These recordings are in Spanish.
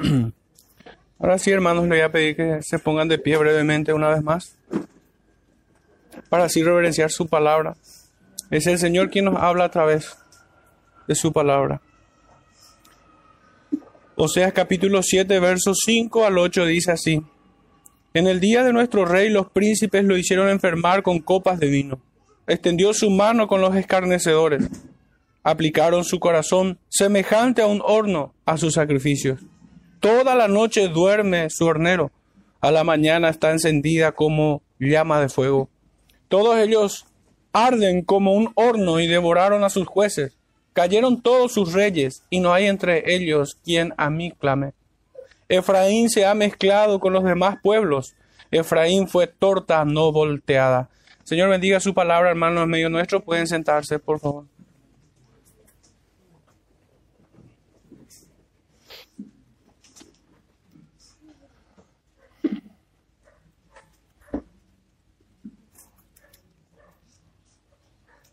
Ahora sí, hermanos, le voy a pedir que se pongan de pie brevemente una vez más para así reverenciar su palabra. Es el Señor quien nos habla a través de su palabra. Oseas capítulo 7, versos 5 al 8 dice así. En el día de nuestro rey los príncipes lo hicieron enfermar con copas de vino. Extendió su mano con los escarnecedores. Aplicaron su corazón semejante a un horno a sus sacrificios. Toda la noche duerme su hornero. A la mañana está encendida como llama de fuego. Todos ellos arden como un horno y devoraron a sus jueces. Cayeron todos sus reyes y no hay entre ellos quien a mí clame. Efraín se ha mezclado con los demás pueblos. Efraín fue torta no volteada. Señor, bendiga su palabra, hermanos, en medio nuestro. Pueden sentarse, por favor.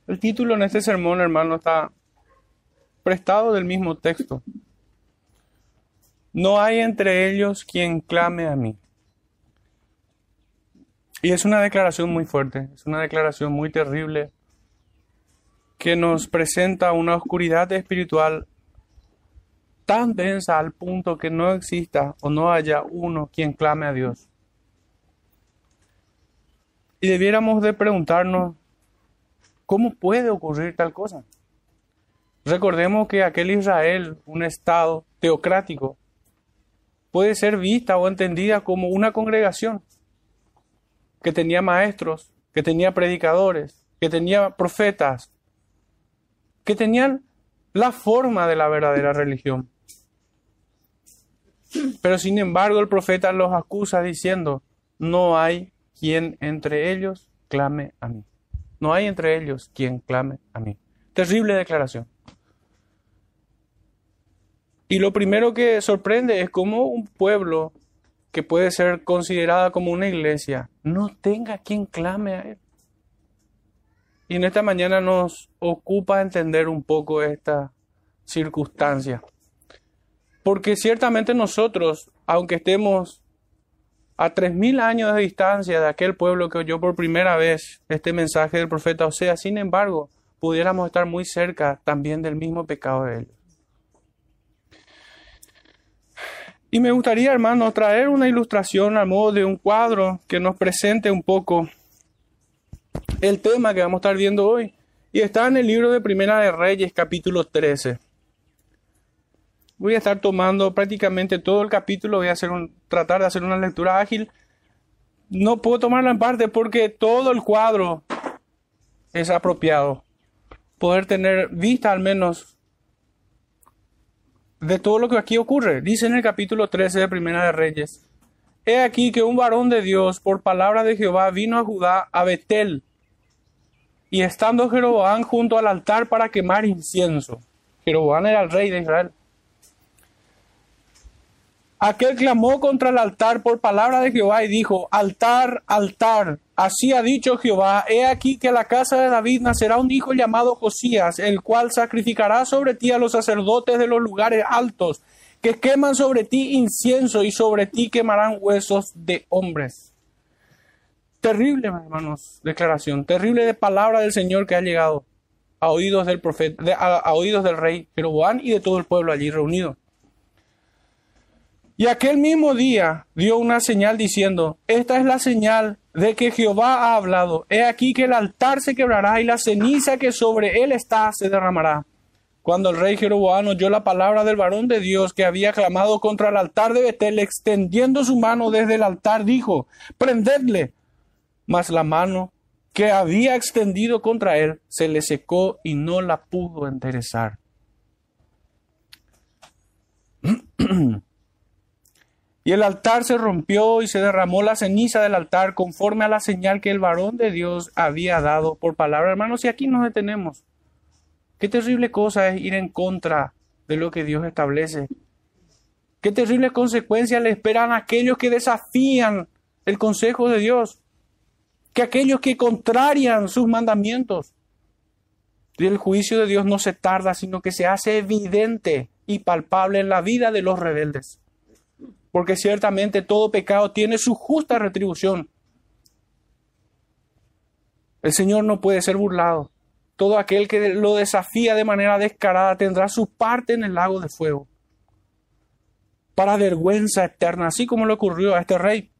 El título en este sermón, hermano, está prestado del mismo texto. No hay entre ellos quien clame a mí. Y es una declaración muy fuerte, es una declaración muy terrible que nos presenta una oscuridad espiritual tan densa al punto que no exista o no haya uno quien clame a Dios. Y debiéramos de preguntarnos, ¿cómo puede ocurrir tal cosa? Recordemos que aquel Israel, un estado teocrático, puede ser vista o entendida como una congregación que tenía maestros, que tenía predicadores, que tenía profetas, que tenían la forma de la verdadera religión. Pero sin embargo el profeta los acusa diciendo, no hay quien entre ellos clame a mí. No hay entre ellos quien clame a mí. Terrible declaración. Y lo primero que sorprende es cómo un pueblo que puede ser considerada como una iglesia no tenga quien clame a él. Y en esta mañana nos ocupa entender un poco esta circunstancia. Porque ciertamente nosotros, aunque estemos a tres mil años de distancia de aquel pueblo que oyó por primera vez este mensaje del profeta Osea, sin embargo, pudiéramos estar muy cerca también del mismo pecado de él. Y me gustaría, hermano, traer una ilustración a modo de un cuadro que nos presente un poco el tema que vamos a estar viendo hoy. Y está en el libro de Primera de Reyes, capítulo 13. Voy a estar tomando prácticamente todo el capítulo, voy a tratar de hacer una lectura ágil. No puedo tomarla en parte porque todo el cuadro es apropiado. Poder tener vista al menos de todo lo que aquí ocurre. Dice en el capítulo 13 de Primera de Reyes, He aquí que un varón de Dios, por palabra de Jehová, vino a Judá, a Betel, y estando Jeroboam junto al altar para quemar incienso. Jeroboam era el rey de Israel. Aquel clamó contra el altar por palabra de Jehová y dijo, altar, altar, así ha dicho Jehová, he aquí que la casa de David nacerá un hijo llamado Josías, el cual sacrificará sobre ti a los sacerdotes de los lugares altos, que queman sobre ti incienso y sobre ti quemarán huesos de hombres. Terrible, hermanos, declaración, terrible de palabra del Señor que ha llegado a oídos del profeta, a, oídos del rey Jeroboam y de todo el pueblo allí reunido. Y aquel mismo día dio una señal diciendo, esta es la señal de que Jehová ha hablado. He aquí que el altar se quebrará y la ceniza que sobre él está se derramará. Cuando el rey Jeroboam oyó la palabra del varón de Dios que había clamado contra el altar de Betel, extendiendo su mano desde el altar, dijo, prendedle. Mas la mano que había extendido contra él se le secó y no la pudo enderezar. Y el altar se rompió y se derramó la ceniza del altar conforme a la señal que el varón de Dios había dado por palabra. Hermanos, y aquí nos detenemos. Qué terrible cosa es ir en contra de lo que Dios establece. Qué terribles consecuencias le esperan a aquellos que desafían el consejo de Dios. Que aquellos que contrarian sus mandamientos. Y el juicio de Dios no se tarda, sino que se hace evidente y palpable en la vida de los rebeldes. Porque ciertamente todo pecado tiene su justa retribución. El Señor no puede ser burlado. Todo aquel que lo desafía de manera descarada tendrá su parte en el lago de fuego. Para vergüenza eterna, así como le ocurrió a este rey.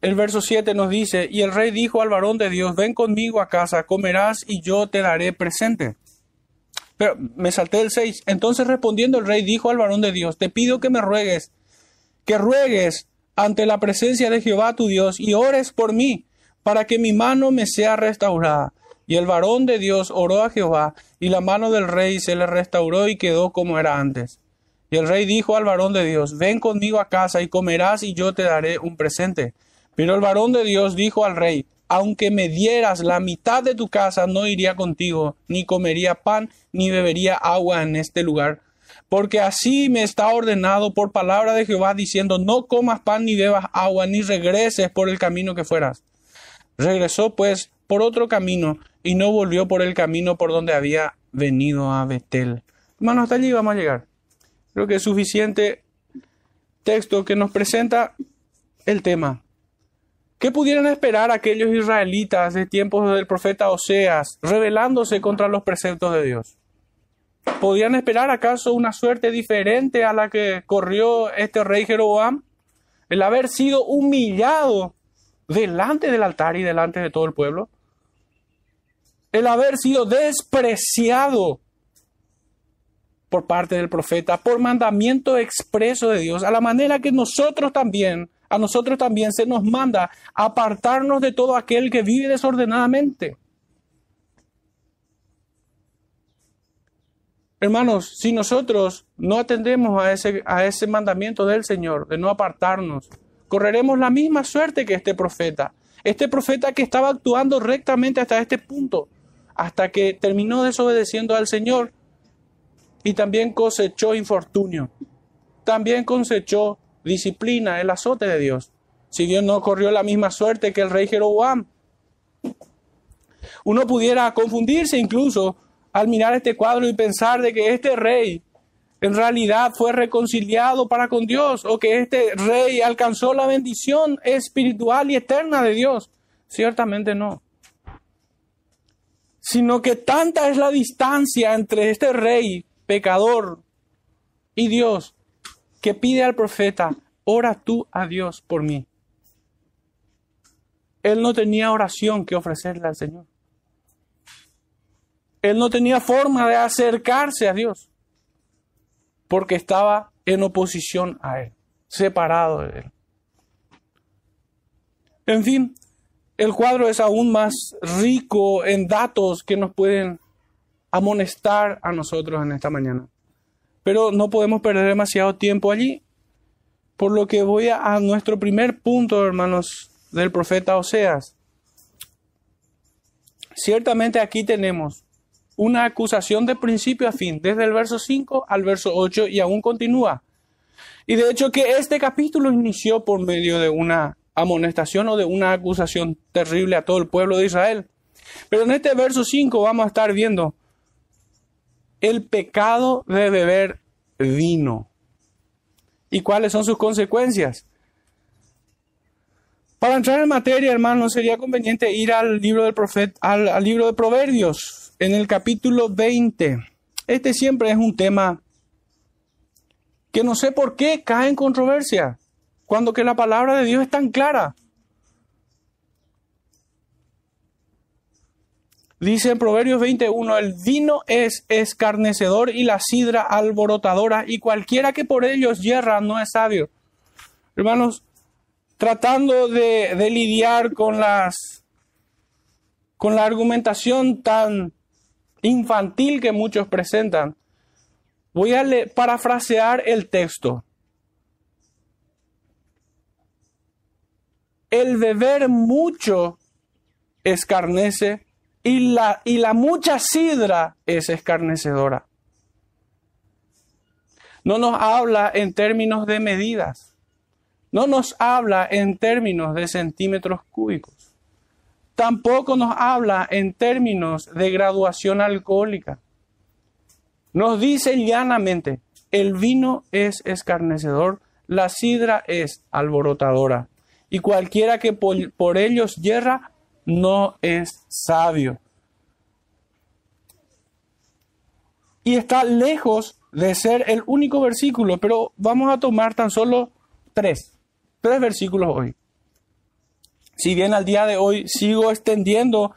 El verso 7 nos dice, y el rey dijo al varón de Dios, ven conmigo a casa, comerás y yo te daré presente. Pero me salté el 6. Entonces respondiendo el rey dijo al varón de Dios, te pido que me ruegues, que ruegues ante la presencia de Jehová tu Dios y ores por mí, para que mi mano me sea restaurada. Y el varón de Dios oró a Jehová, y la mano del rey se le restauró y quedó como era antes. Y el rey dijo al varón de Dios, ven conmigo a casa y comerás y yo te daré un presente. Pero el varón de Dios dijo al rey, aunque me dieras la mitad de tu casa, no iría contigo, ni comería pan, ni bebería agua en este lugar. Porque así me está ordenado por palabra de Jehová, diciendo, no comas pan, ni bebas agua, ni regreses por el camino que fueras. Regresó pues por otro camino, y no volvió por el camino por donde había venido a Betel. Hermanos, hasta allí vamos a llegar. Creo que es suficiente texto que nos presenta el tema. ¿Qué pudieran esperar aquellos israelitas de tiempos del profeta Oseas, rebelándose contra los preceptos de Dios? ¿Podían esperar acaso una suerte diferente a la que corrió este rey Jeroboam? El haber sido humillado delante del altar y delante de todo el pueblo. El haber sido despreciado por parte del profeta, por mandamiento expreso de Dios, a la manera que nosotros también a nosotros también se nos manda apartarnos de todo aquel que vive desordenadamente. Hermanos, si nosotros no atendemos a ese, a ese mandamiento del Señor de no apartarnos, correremos la misma suerte que este profeta. Este profeta que estaba actuando rectamente hasta este punto, hasta que terminó desobedeciendo al Señor y también cosechó infortunio, también cosechó disciplina, el azote de Dios. Si Dios no corrió la misma suerte que el rey Jeroboam. Uno pudiera confundirse incluso al mirar este cuadro y pensar de que este rey en realidad fue reconciliado para con Dios o que este rey alcanzó la bendición espiritual y eterna de Dios. Ciertamente no. Sino que tanta es la distancia entre este rey pecador y Dios que pide al profeta, ora tú a Dios por mí. Él no tenía oración que ofrecerle al Señor. Él no tenía forma de acercarse a Dios porque estaba en oposición a Él, separado de Él. En fin, el cuadro es aún más rico en datos que nos pueden amonestar a nosotros en esta mañana. Pero no podemos perder demasiado tiempo allí. Por lo que voy a, nuestro primer punto, hermanos, del profeta Oseas. Ciertamente aquí tenemos una acusación de principio a fin, desde el verso 5 al verso 8 y aún continúa. Y de hecho que este capítulo inició por medio de una amonestación o de una acusación terrible a todo el pueblo de Israel. Pero en este verso 5 vamos a estar viendo el pecado de beber vino. ¿Y cuáles son sus consecuencias? Para entrar en materia, hermano, sería conveniente ir al libro del profeta, al, libro de Proverbios, en el capítulo 20. Este siempre es un tema que no sé por qué cae en controversia, cuando que la palabra de Dios es tan clara. Dice en Proverbios 21, el vino es escarnecedor y la sidra alborotadora, y cualquiera que por ellos hierra no es sabio. Hermanos, tratando de, de lidiar con las con la argumentación tan infantil que muchos presentan, voy a parafrasear el texto. El beber mucho escarnece y la, y la mucha sidra es escarnecedora. No nos habla en términos de medidas. No nos habla en términos de centímetros cúbicos. Tampoco nos habla en términos de graduación alcohólica. Nos dice llanamente, el vino es escarnecedor, la sidra es alborotadora, y cualquiera que por, por ellos yerra no es sabio. Y está lejos de ser el único versículo, pero vamos a tomar tan solo tres, tres versículos hoy. Si bien al día de hoy sigo extendiendo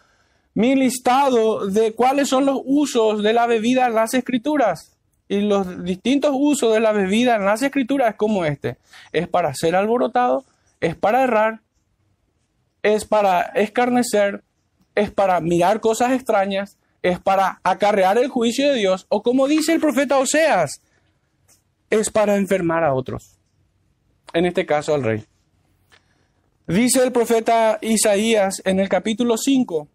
mi listado de cuáles son los usos de la bebida en las escrituras. Y los distintos usos de la bebida en las escrituras es como este. Es para ser alborotado, es para errar, es para escarnecer, es para mirar cosas extrañas, es para acarrear el juicio de Dios, o como dice el profeta Oseas, es para enfermar a otros. En este caso al rey. Dice el profeta Isaías en el capítulo 5,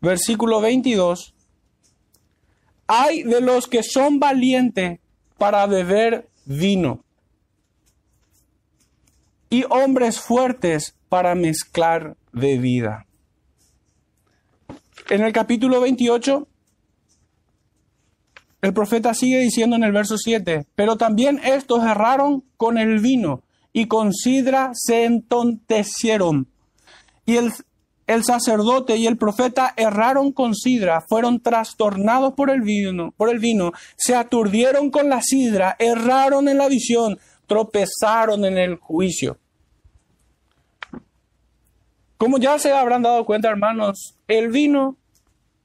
versículo 22, hay de los que son valientes para beber vino y hombres fuertes para mezclar bebida. En el capítulo 28, el profeta sigue diciendo en el verso 7, pero también estos erraron con el vino y con sidra se entontecieron. Y el, el sacerdote y el profeta erraron con sidra, fueron trastornados por el vino, por el vino, se aturdieron con la sidra, erraron en la visión, tropezaron en el juicio. Como ya se habrán dado cuenta, hermanos, el vino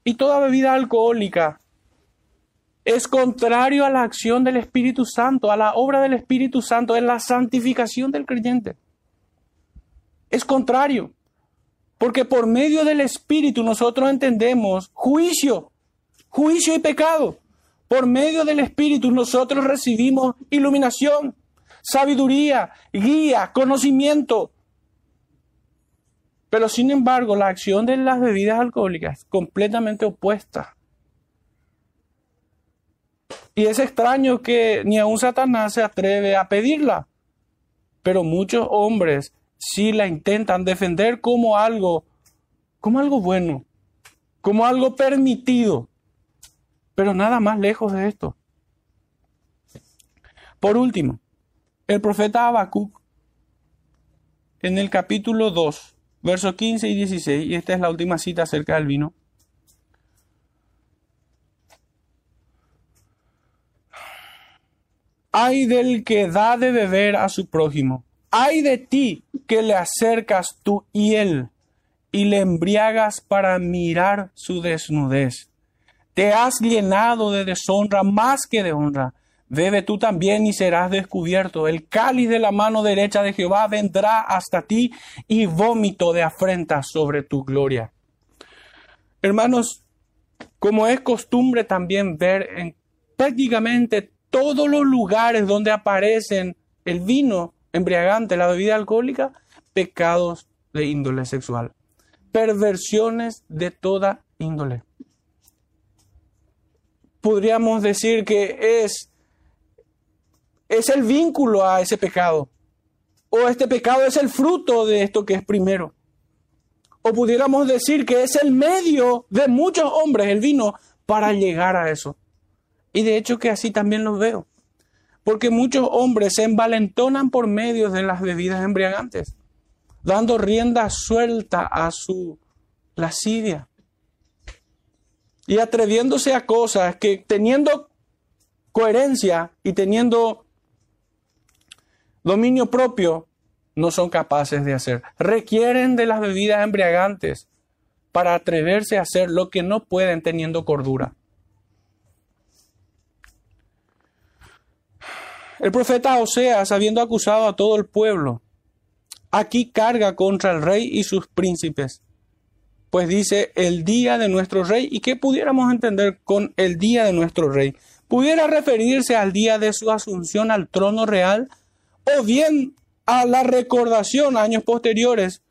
y toda bebida alcohólica es contrario a la acción del Espíritu Santo, a la obra del Espíritu Santo en la santificación del creyente. Es contrario, porque por medio del Espíritu nosotros entendemos juicio, juicio y pecado. Por medio del Espíritu nosotros recibimos iluminación, sabiduría, guía, conocimiento, pero sin embargo, la acción de las bebidas alcohólicas es completamente opuesta. Y es extraño que ni aun Satanás se atreve a pedirla. Pero muchos hombres sí la intentan defender como algo, como algo bueno, como algo permitido. Pero nada más lejos de esto. Por último, el profeta Habacuc en el capítulo 2 versos 15 y 16, y esta es la última cita acerca del vino. Ay del que da de beber a su prójimo. Ay de ti que le acercas tu hiel y le embriagas para mirar su desnudez. Te has llenado de deshonra más que de honra Bebe tú también y serás descubierto. El cáliz de la mano derecha de Jehová vendrá hasta ti y vómito de afrenta sobre tu gloria. Hermanos, como es costumbre también ver en prácticamente todos los lugares donde aparecen el vino embriagante, la bebida alcohólica, pecados de índole sexual, perversiones de toda índole. Podríamos decir que es es el vínculo a ese pecado. O este pecado es el fruto de esto que es primero. O pudiéramos decir que es el medio de muchos hombres, el vino, para llegar a eso. Y de hecho que así también lo veo. Porque muchos hombres se envalentonan por medio de las bebidas embriagantes, dando rienda suelta a su lascivia. Y atreviéndose a cosas que teniendo coherencia y teniendo dominio propio, no son capaces de hacer. Requieren de las bebidas embriagantes para atreverse a hacer lo que no pueden teniendo cordura. El profeta Oseas, habiendo acusado a todo el pueblo, aquí carga contra el rey y sus príncipes. Pues dice el día de nuestro rey. ¿Y qué pudiéramos entender con el día de nuestro rey? Pudiera referirse al día de su asunción al trono real o bien a la recordación años posteriores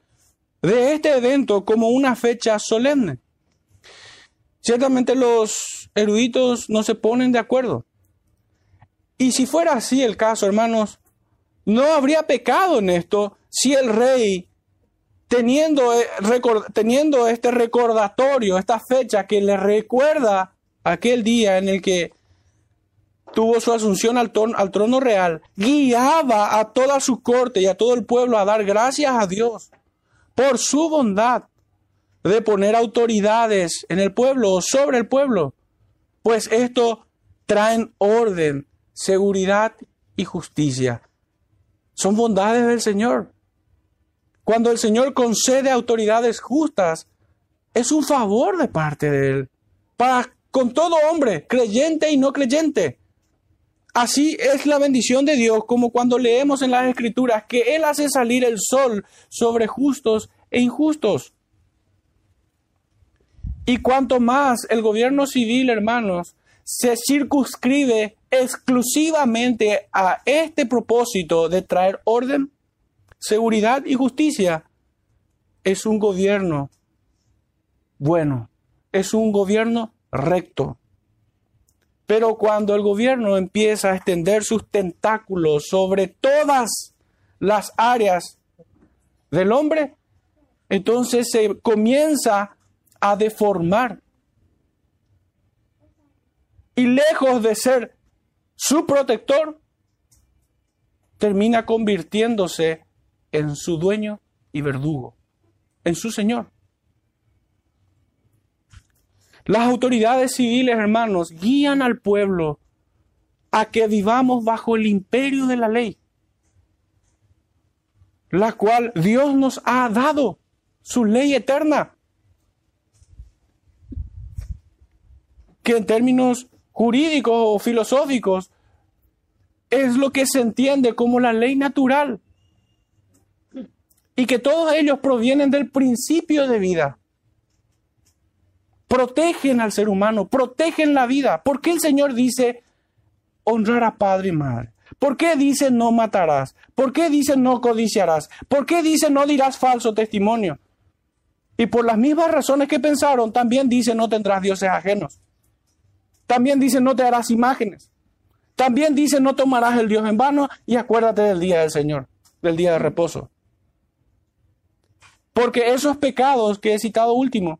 de este evento como una fecha solemne. Ciertamente los eruditos no se ponen de acuerdo. Y si fuera así el caso, hermanos, no habría pecado en esto si el rey, teniendo, eh, teniendo este recordatorio, esta fecha que le recuerda aquel día en el que tuvo su asunción al, al trono real, guiaba a toda su corte y a todo el pueblo a dar gracias a Dios por su bondad de poner autoridades en el pueblo o sobre el pueblo, pues esto traen orden, seguridad y justicia. Son bondades del Señor. Cuando el Señor concede autoridades justas, es un favor de parte de Él, para con todo hombre, creyente y no creyente. Así es la bendición de Dios, como cuando leemos en las Escrituras que Él hace salir el sol sobre justos e injustos. Y cuanto más el gobierno civil, hermanos, se circunscribe exclusivamente a este propósito de traer orden, seguridad y justicia, es un gobierno bueno, es un gobierno recto. Pero cuando el gobierno empieza a extender sus tentáculos sobre todas las áreas del hombre, entonces se comienza a deformar. Y lejos de ser su protector, termina convirtiéndose en su dueño y verdugo, en su señor. Las autoridades civiles, hermanos, guían al pueblo a que vivamos bajo el imperio de la ley, la cual Dios nos ha dado, su ley eterna, que en términos jurídicos o filosóficos es lo que se entiende como la ley natural y que todos ellos provienen del principio de vida protegen al ser humano, protegen la vida. ¿Por qué el Señor dice honrar a padre y madre? ¿Por qué dice no matarás? ¿Por qué dice no codiciarás? ¿Por qué dice no dirás falso testimonio? Y por las mismas razones que pensaron, también dice no tendrás dioses ajenos. También dice no te harás imágenes. También dice no tomarás el Dios en vano y acuérdate del día del Señor, del día de reposo. Porque esos pecados que he citado último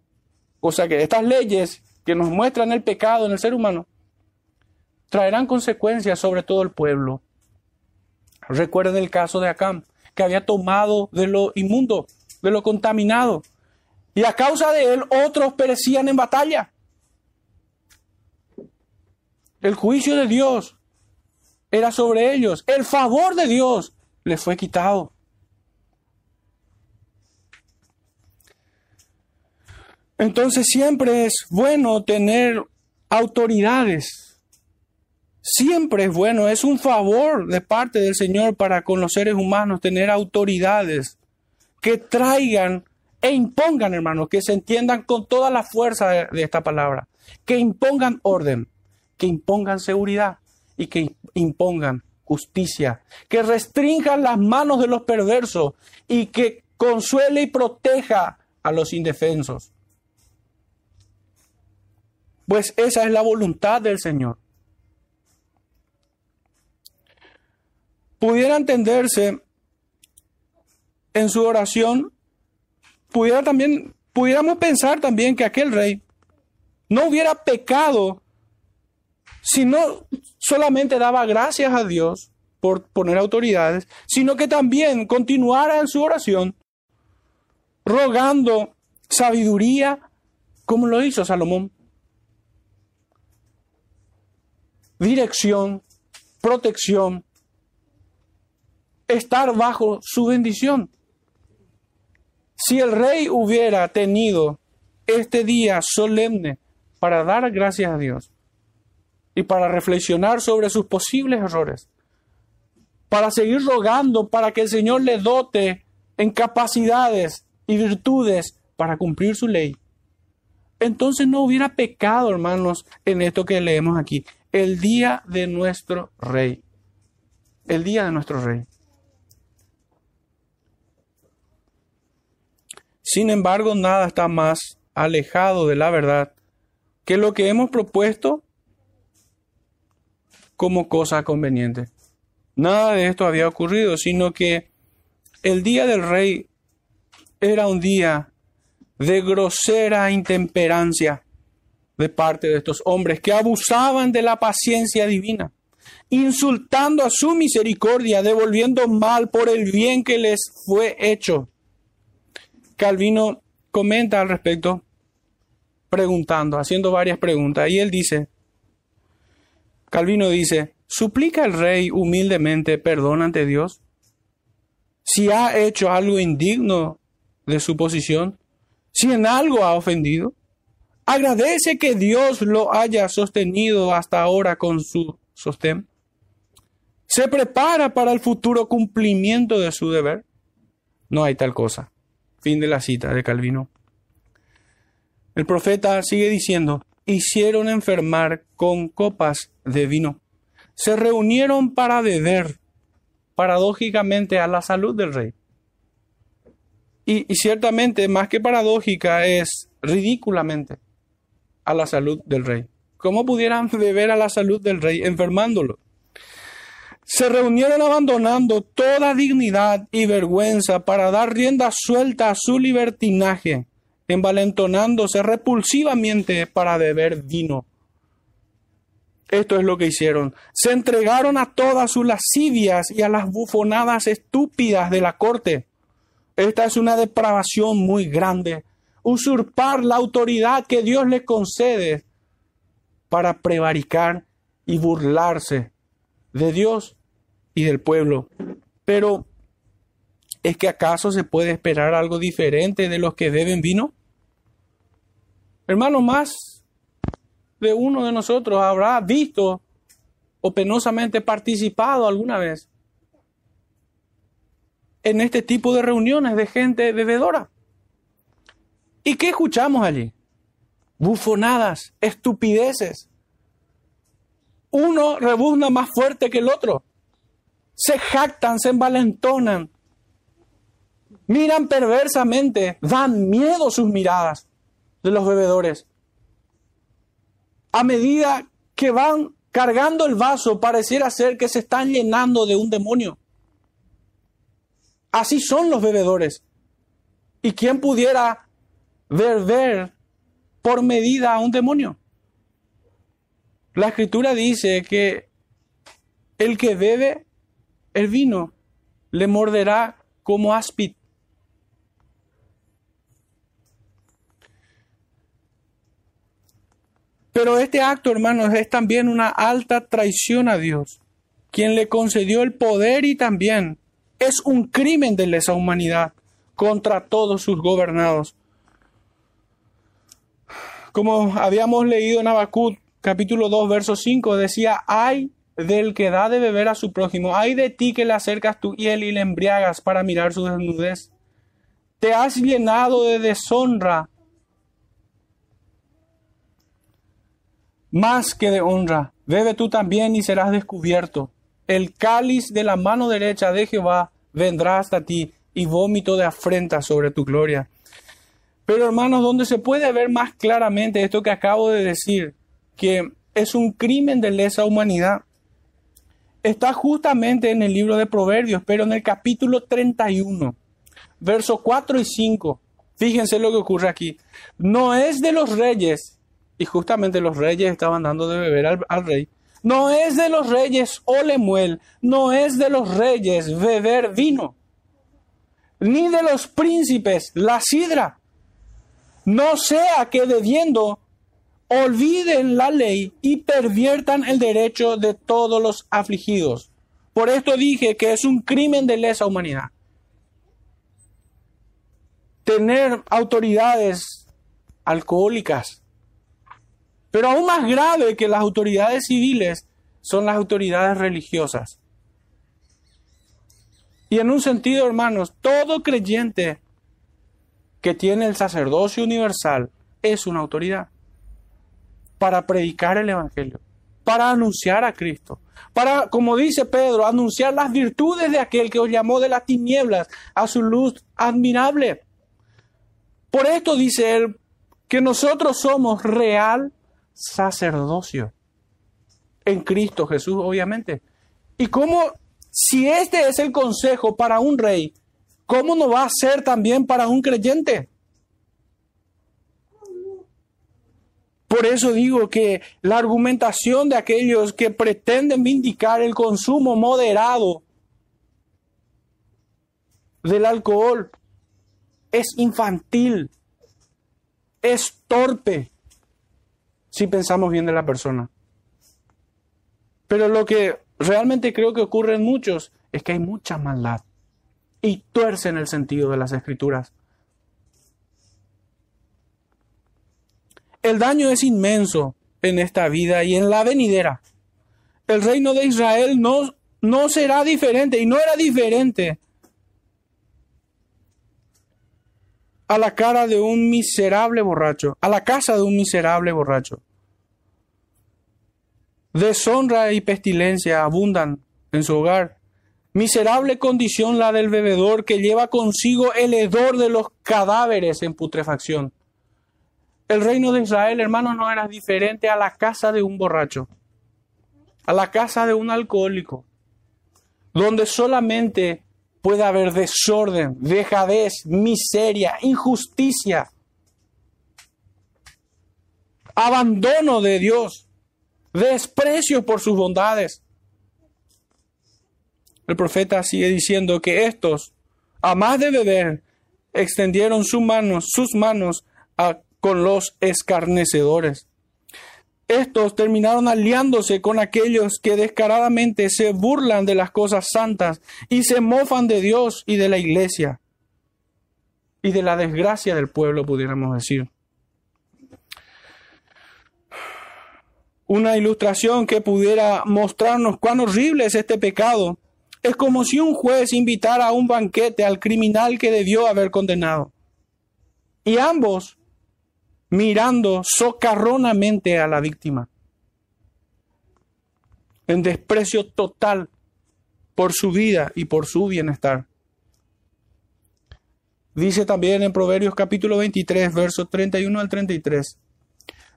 o sea que estas leyes que nos muestran el pecado en el ser humano traerán consecuencias sobre todo el pueblo. Recuerden el caso de Acam, que había tomado de lo inmundo, de lo contaminado, y a causa de él otros perecían en batalla. El juicio de Dios era sobre ellos, el favor de Dios les fue quitado. Entonces siempre es bueno tener autoridades. Siempre es bueno, es un favor de parte del Señor para con los seres humanos tener autoridades que traigan e impongan, hermanos, que se entiendan con toda la fuerza de, esta palabra, que impongan orden, que impongan seguridad y que impongan justicia, que restrinjan las manos de los perversos y que consuele y proteja a los indefensos. Pues esa es la voluntad del Señor. Pudiera entenderse en su oración, pudiera también, pudiéramos pensar también que aquel rey no hubiera pecado si no solamente daba gracias a Dios por poner autoridades, sino que también continuara en su oración rogando sabiduría como lo hizo Salomón. Dirección, protección, estar bajo su bendición. Si el rey hubiera tenido este día solemne para dar gracias a Dios y para reflexionar sobre sus posibles errores, para seguir rogando para que el Señor le dote en capacidades y virtudes para cumplir su ley, entonces no hubiera pecado, hermanos, en esto que leemos aquí el día de nuestro rey. El día de nuestro rey. Sin embargo, nada está más alejado de la verdad que lo que hemos propuesto como cosa conveniente. Nada de esto había ocurrido, sino que el día del rey era un día de grosera intemperancia de parte de estos hombres que abusaban de la paciencia divina. insultando a su misericordia, devolviendo mal por el bien que les fue hecho. Calvino comenta al respecto, preguntando, haciendo varias preguntas, y él dice, Calvino dice, ¿suplica el rey humildemente perdón ante Dios? Si ha hecho algo indigno de su posición, si en algo ha ofendido, agradece que Dios lo haya sostenido hasta ahora con su sostén. Se prepara para el futuro cumplimiento de su deber. No hay tal cosa. Fin de la cita de Calvino. El profeta sigue diciendo, hicieron enfermar con copas de vino. Se reunieron para beber, paradójicamente, a la salud del rey. Y, y, ciertamente, más que paradójica, es ridículamente a la salud del rey. ¿Cómo pudieran beber a la salud del rey enfermándolo? se reunieron abandonando toda dignidad y vergüenza para dar rienda suelta a su libertinaje, envalentonándose repulsivamente para beber vino. Esto es lo que hicieron. Se entregaron a todas sus lascivias y a las bufonadas estúpidas de la corte. Esta es una depravación muy grande. Usurpar la autoridad que Dios le concede para prevaricar y burlarse de Dios y del pueblo. Pero, ¿es que acaso se puede esperar algo diferente de los que beben vino? Hermano, más de uno de nosotros habrá visto o penosamente participado alguna vez en este tipo de reuniones de gente bebedora. ¿Y qué escuchamos allí? Bufonadas, estupideces. Uno rebuzna más fuerte que el otro se jactan, se envalentonan, miran perversamente, dan miedo sus miradas de los bebedores. A medida que van cargando el vaso, pareciera ser que se están llenando de un demonio. Así son los bebedores. ¿Y quién pudiera beber por medida a un demonio? La escritura dice que el que bebe el vino le morderá como áspid. Pero este acto, hermanos, es también una alta traición a Dios, quien le concedió el poder y también es un crimen de lesa humanidad contra todos sus gobernados. Como habíamos leído en Habacuc, capítulo 2, verso 5, decía, hay del que da de beber a su prójimo. Ay de ti que le acercas tu hiel y le embriagas para mirar su desnudez. Te has llenado de deshonra más que de honra. Bebe tú también y serás descubierto. El cáliz de la mano derecha de Jehová vendrá hasta ti y vómito de afrenta sobre tu gloria. Pero hermanos, donde se puede ver más claramente esto que acabo de decir, que es un crimen de lesa humanidad, está justamente en el libro de Proverbios, pero en el capítulo 31, versos 4 y 5. Fíjense lo que ocurre aquí. No es de los reyes, y justamente los reyes estaban dando de beber al, rey. No es de los reyes olemuel, no es de los reyes beber vino, ni de los príncipes la sidra. No sea que bebiendo olviden la ley y perviertan el derecho de todos los afligidos. Por esto dije que es un crimen de lesa humanidad. Tener autoridades alcohólicas. Pero aún más grave que las autoridades civiles son las autoridades religiosas. Y en un sentido, hermanos, todo creyente que tiene el sacerdocio universal es una autoridad para predicar el Evangelio, para anunciar a Cristo, para, como dice Pedro, anunciar las virtudes de aquel que os llamó de las tinieblas a su luz admirable. Por esto dice él que nosotros somos real sacerdocio en Cristo Jesús, obviamente. Y cómo, si este es el consejo para un rey, ¿cómo no va a ser también para un creyente? Por eso digo que la argumentación de aquellos que pretenden vindicar el consumo moderado del alcohol es infantil, es torpe, si pensamos bien de la persona. Pero lo que realmente creo que ocurre en muchos es que hay mucha maldad y tuercen el sentido de las escrituras. El daño es inmenso en esta vida y en la venidera. El reino de Israel no, no será diferente y no era diferente a la cara de un miserable borracho, a la casa de un miserable borracho. Deshonra y pestilencia abundan en su hogar. Miserable condición la del bebedor que lleva consigo el hedor de los cadáveres en putrefacción. El reino de Israel, hermanos, no era diferente a la casa de un borracho, a la casa de un alcohólico, donde solamente puede haber desorden, dejadez, miseria, injusticia, abandono de Dios, desprecio por sus bondades. El profeta sigue diciendo que estos, a más de beber, extendieron sus manos, sus manos con los escarnecedores. Estos terminaron aliándose con aquellos que descaradamente se burlan de las cosas santas y se mofan de Dios y de la iglesia y de la desgracia del pueblo, pudiéramos decir. Una ilustración que pudiera mostrarnos cuán horrible es este pecado es como si un juez invitara a un banquete al criminal que debió haber condenado. Y ambos mirando socarronamente a la víctima, en desprecio total por su vida y por su bienestar. Dice también en Proverbios capítulo 23, versos 31 al 33,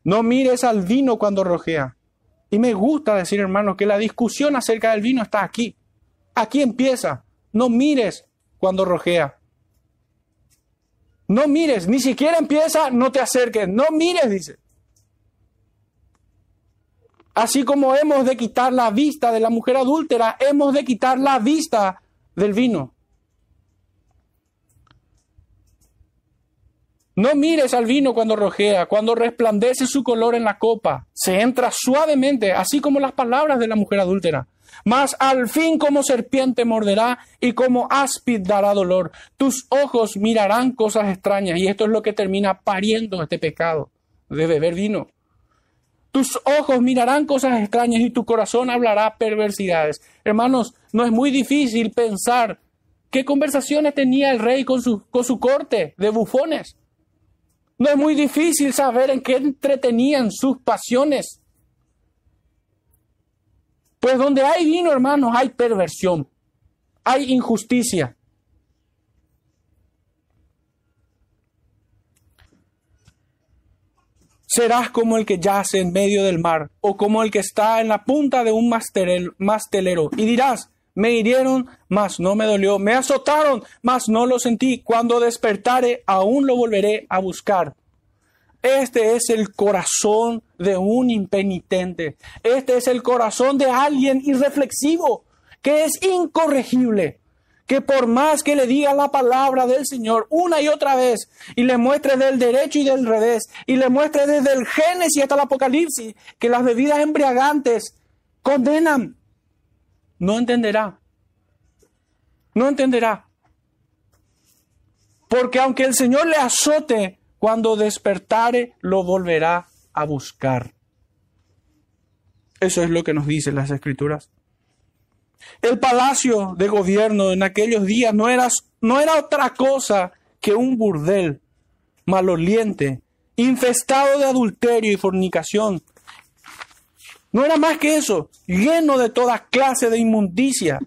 no mires al vino cuando rojea. Y me gusta decir, hermano, que la discusión acerca del vino está aquí. Aquí empieza. No mires cuando rojea. No mires, ni siquiera empieza, no te acerques, no mires, dice. Así como hemos de quitar la vista de la mujer adúltera, hemos de quitar la vista del vino. No mires al vino cuando rojea, cuando resplandece su color en la copa. Se entra suavemente, así como las palabras de la mujer adúltera. Mas al fin como serpiente morderá y como áspid dará dolor. Tus ojos mirarán cosas extrañas y esto es lo que termina pariendo este pecado de beber vino. Tus ojos mirarán cosas extrañas y tu corazón hablará perversidades. Hermanos, no es muy difícil pensar qué conversaciones tenía el rey con su, con su corte de bufones. No es muy difícil saber en qué entretenían sus pasiones. Pues donde hay vino, hermanos, hay perversión, hay injusticia. Serás como el que yace en medio del mar, o como el que está en la punta de un mastelero, y dirás, me hirieron, mas no me dolió, me azotaron, mas no lo sentí, cuando despertare, aún lo volveré a buscar. Este es el corazón de un impenitente. Este es el corazón de alguien irreflexivo, que es incorregible. Que por más que le diga la palabra del Señor una y otra vez y le muestre del derecho y del revés y le muestre desde el Génesis hasta el Apocalipsis que las bebidas embriagantes condenan, no entenderá. No entenderá. Porque aunque el Señor le azote, cuando despertare, lo volverá a buscar. Eso es lo que nos dicen las escrituras. El palacio de gobierno en aquellos días no era, no era otra cosa que un burdel maloliente, infestado de adulterio y fornicación. No era más que eso, lleno de toda clase de inmundicia.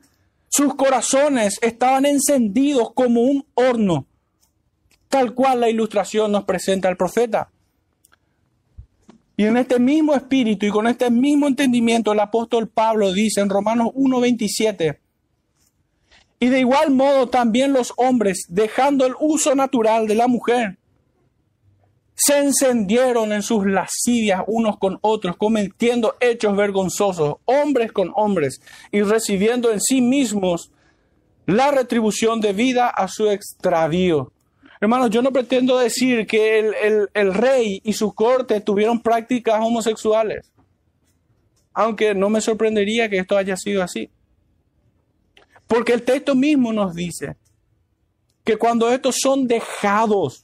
Sus corazones estaban encendidos como un horno tal cual la ilustración nos presenta el profeta. Y en este mismo espíritu y con este mismo entendimiento el apóstol Pablo dice en Romanos 1.27, y de igual modo también los hombres, dejando el uso natural de la mujer, se encendieron en sus lascivias unos con otros, cometiendo hechos vergonzosos, hombres con hombres, y recibiendo en sí mismos la retribución debida a su extravío. Hermanos, yo no pretendo decir que el, el rey y su corte tuvieron prácticas homosexuales, aunque no me sorprendería que esto haya sido así. Porque el texto mismo nos dice que cuando estos son dejados,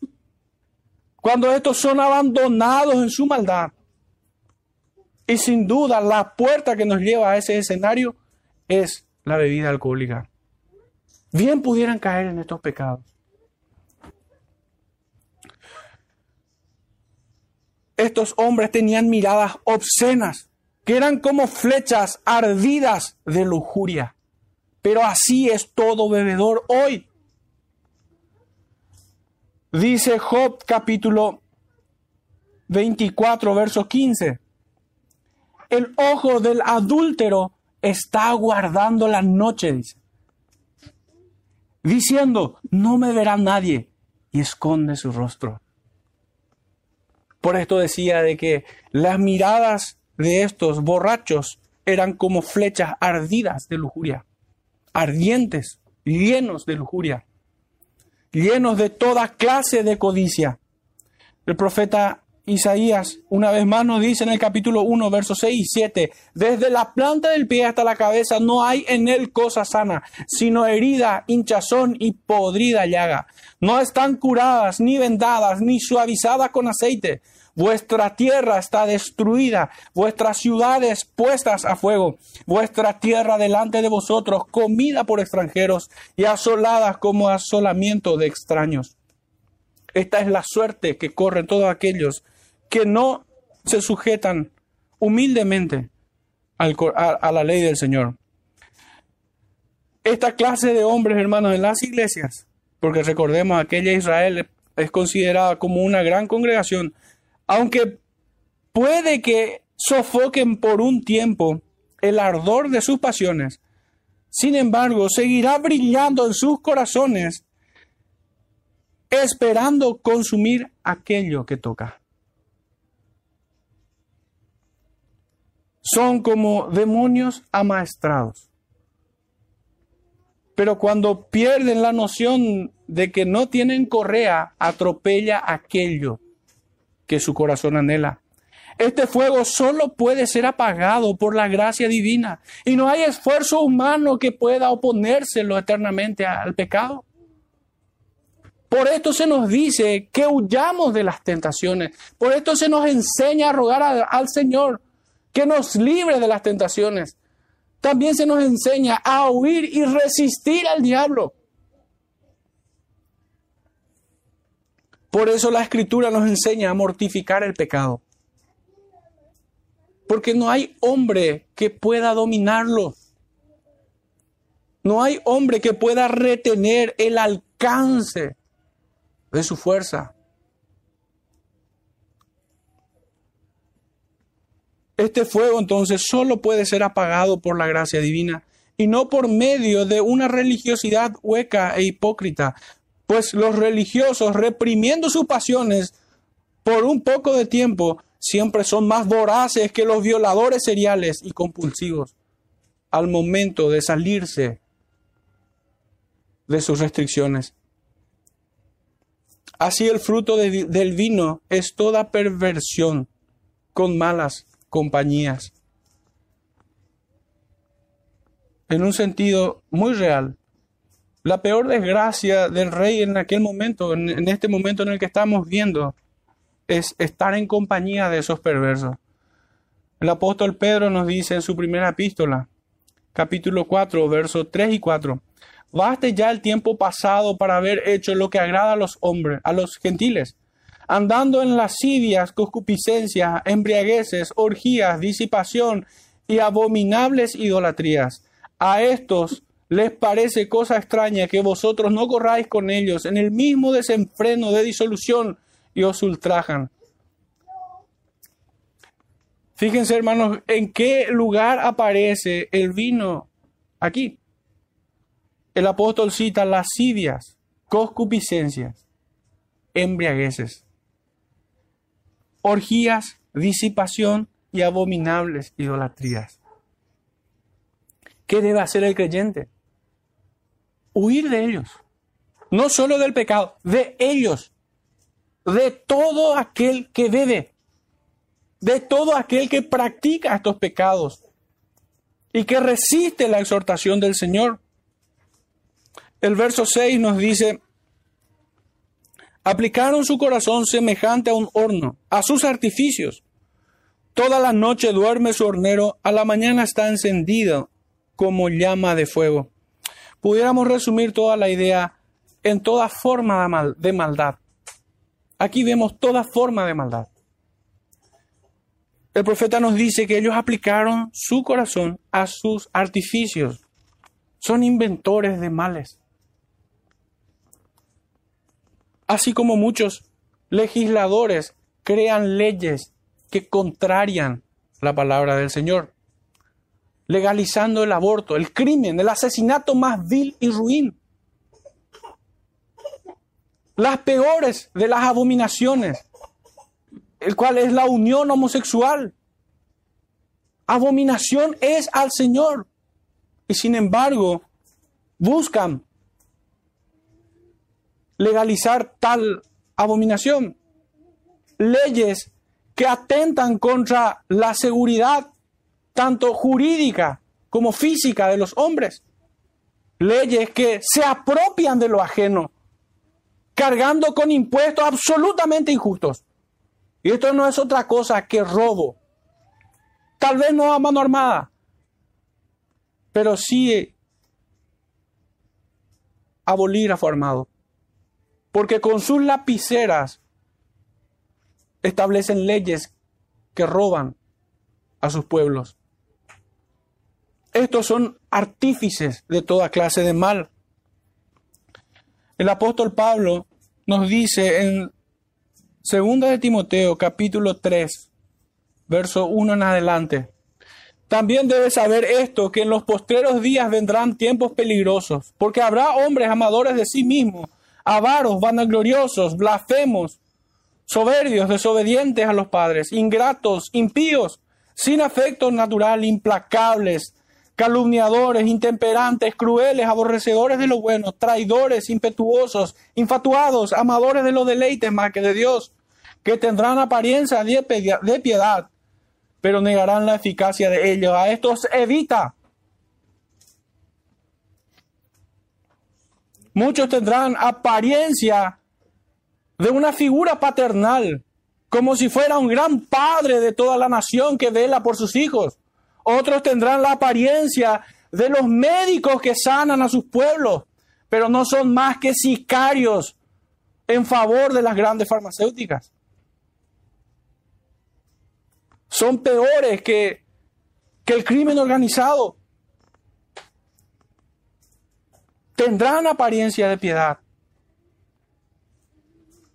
cuando estos son abandonados en su maldad. Y sin duda la puerta que nos lleva a ese escenario es la bebida alcohólica. Bien pudieran caer en estos pecados. Estos hombres tenían miradas obscenas, que eran como flechas ardidas de lujuria. Pero así es todo bebedor hoy. Dice Job capítulo 24, verso 15. El ojo del adúltero está guardando la noche, dice. Diciendo, no me verá nadie. Y esconde su rostro. Por esto decía de que las miradas de estos borrachos eran como flechas ardidas de lujuria, ardientes, llenos de lujuria llenos de toda clase de codicia. El profeta Isaías, una vez más, nos dice en el capítulo 1, versos 6 y 7, desde la planta del pie hasta la cabeza no hay en él cosa sana, sino herida, hinchazón y podrida llaga. No están curadas, ni vendadas, ni suavizadas con aceite. Vuestra tierra está destruida, vuestras ciudades puestas a fuego, vuestra tierra delante de vosotros, comida por extranjeros y asoladas como asolamiento de extraños. Esta es la suerte que corren todos aquellos que no se sujetan humildemente a, la ley del Señor. Esta clase de hombres, hermanos, en las iglesias, porque recordemos, aquella Israel es considerada como una gran congregación, aunque puede que sofoquen por un tiempo el ardor de sus pasiones, sin embargo, seguirá brillando en sus corazones, esperando consumir aquello que toca. Son como demonios amaestrados. Pero cuando pierden la noción de que no tienen correa, atropella aquello que su corazón anhela. Este fuego solo puede ser apagado por la gracia divina y no hay esfuerzo humano que pueda oponérselo eternamente al pecado. Por esto se nos dice que huyamos de las tentaciones. Por esto se nos enseña a rogar al Señor que nos libre de las tentaciones. También se nos enseña a huir y resistir al diablo. Por eso la escritura nos enseña a mortificar el pecado. Porque no hay hombre que pueda dominarlo. No hay hombre que pueda retener el alcance de su fuerza. Este fuego entonces solo puede ser apagado por la gracia divina y no por medio de una religiosidad hueca e hipócrita, pues los religiosos, reprimiendo sus pasiones por un poco de tiempo, siempre son más voraces que los violadores seriales y compulsivos al momento de salirse de sus restricciones. Así el fruto del vino es toda perversión con malas compañías. En un sentido muy real, la peor desgracia del rey en aquel momento, en, este momento en el que estamos viendo, es estar en compañía de esos perversos. El apóstol Pedro nos dice en su primera epístola, capítulo 4, versos 3 y 4, Baste ya el tiempo pasado para haber hecho lo que agrada a los hombres, a los gentiles, andando en lascivias, concupiscencias, embriagueces, orgías, disipación y abominables idolatrías. A estos les parece cosa extraña que vosotros no corráis con ellos en el mismo desenfreno de disolución y os ultrajan. Fíjense, hermanos, en qué lugar aparece el vino aquí. El apóstol cita lascivias, concupiscencias, embriagueces. Orgías, disipación y abominables idolatrías. ¿Qué debe hacer el creyente? Huir de ellos. No solo del pecado, de ellos. De todo aquel que bebe. De todo aquel que practica estos pecados y que resiste la exhortación del Señor. El verso 6 nos dice, aplicaron su corazón semejante a un horno, a sus artificios. Toda la noche duerme su hornero, a la mañana está encendido como llama de fuego. Pudiéramos resumir toda la idea en toda forma de maldad. Aquí vemos toda forma de maldad. El profeta nos dice que ellos aplicaron su corazón a sus artificios. Son inventores de males. Así como muchos legisladores crean leyes que contrarian la palabra del Señor, legalizando el aborto, el crimen, el asesinato más vil y ruin. Las peores de las abominaciones, el cual es la unión homosexual. Abominación es al Señor. Y sin embargo, buscan legalizar tal abominación. Leyes que atentan contra la seguridad tanto jurídica como física de los hombres. Leyes que se apropian de lo ajeno, cargando con impuestos absolutamente injustos. Y esto no es otra cosa que robo. Tal vez no a mano armada, pero sí abolir a formado. Porque con sus lapiceras establecen leyes que roban a sus pueblos. Estos son artífices de toda clase de mal. El apóstol Pablo nos dice en Segunda de Timoteo, capítulo 3, verso 1 en adelante. También debes saber esto, que en los postreros días vendrán tiempos peligrosos, porque habrá hombres amadores de sí mismos, avaros, vanagloriosos, blasfemos, soberbios, desobedientes a los padres, ingratos, impíos, sin afecto natural, implacables, calumniadores, intemperantes, crueles, aborrecedores de lo bueno, traidores, impetuosos, infatuados, amadores de los deleites más que de Dios, que tendrán apariencia de piedad, pero negarán la eficacia de ellos. A estos evita. Muchos tendrán apariencia de una figura paternal, como si fuera un gran padre de toda la nación que vela por sus hijos. Otros tendrán la apariencia de los médicos que sanan a sus pueblos, pero no son más que sicarios en favor de las grandes farmacéuticas. Son peores que, que el crimen organizado. Tendrán apariencia de piedad,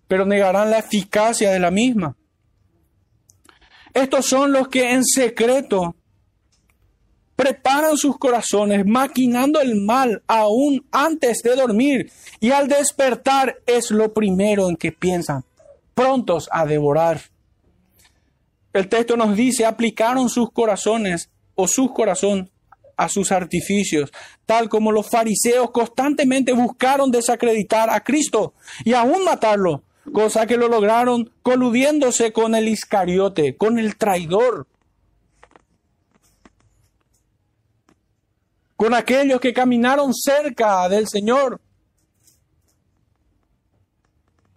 pero negarán la eficacia de la misma. Estos son los que en secreto preparan sus corazones maquinando el mal aún antes de dormir y al despertar es lo primero en que piensan, prontos a devorar. El texto nos dice, aplicaron sus corazones o su corazón a sus artificios, tal como los fariseos constantemente buscaron desacreditar a Cristo y aún matarlo, cosa que lo lograron coludiéndose con el Iscariote, con el traidor. con aquellos que caminaron cerca del Señor,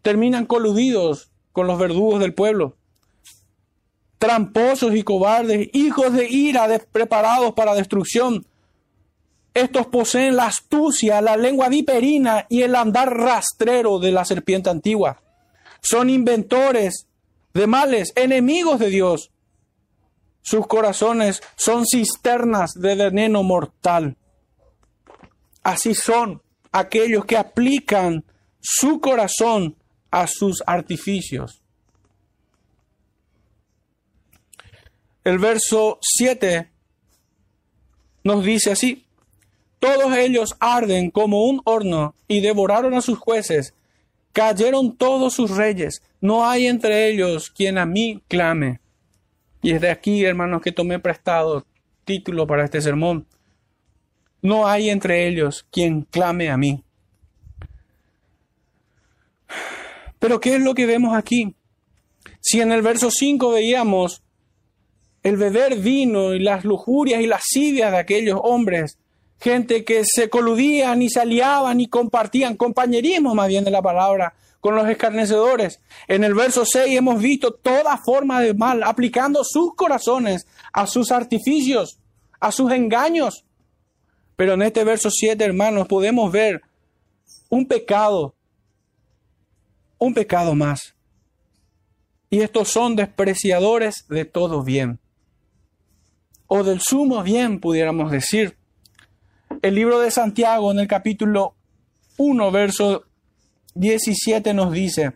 terminan coludidos con los verdugos del pueblo. Tramposos y cobardes, hijos de ira preparados para destrucción. Estos poseen la astucia, la lengua viperina y el andar rastrero de la serpiente antigua. Son inventores de males, enemigos de Dios, sus corazones son cisternas de veneno mortal. Así son aquellos que aplican su corazón a sus artificios. El verso 7 nos dice así, todos ellos arden como un horno y devoraron a sus jueces Cayeron todos sus reyes. No hay entre ellos quien a mí clame. Y es de aquí, hermanos, que tomé prestado título para este sermón. No hay entre ellos quien clame a mí. Pero ¿qué es lo que vemos aquí? Si en el verso 5 veíamos el beber vino y las lujurias y lascivias de aquellos hombres, gente que se coludían y se aliaban y compartían, compañerismo más bien de la palabra, con los escarnecedores. En el verso 6 hemos visto toda forma de mal, aplicando sus corazones a sus artificios, a sus engaños. Pero en este verso 7, hermanos, podemos ver un pecado, un pecado más. Y estos son despreciadores de todo bien, o del sumo bien, pudiéramos decir. El libro de Santiago en el capítulo 1, verso 17 nos dice,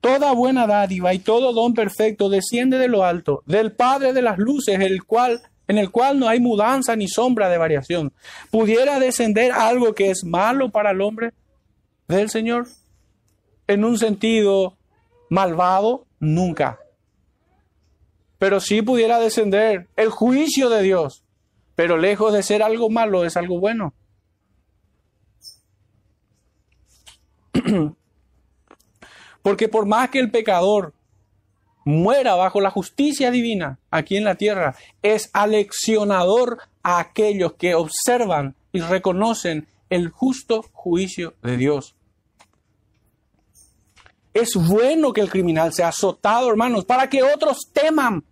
Toda buena dádiva y todo don perfecto desciende de lo alto, del Padre de las luces, el cual, en el cual no hay mudanza ni sombra de variación. ¿Pudiera descender algo que es malo para el hombre del Señor? En un sentido malvado, nunca. Pero sí pudiera descender el juicio de Dios, pero lejos de ser algo malo, es algo bueno. Porque por más que el pecador muera bajo la justicia divina aquí en la tierra, es aleccionador a aquellos que observan y reconocen el justo juicio de Dios. Es bueno que el criminal sea azotado, hermanos, para que otros teman.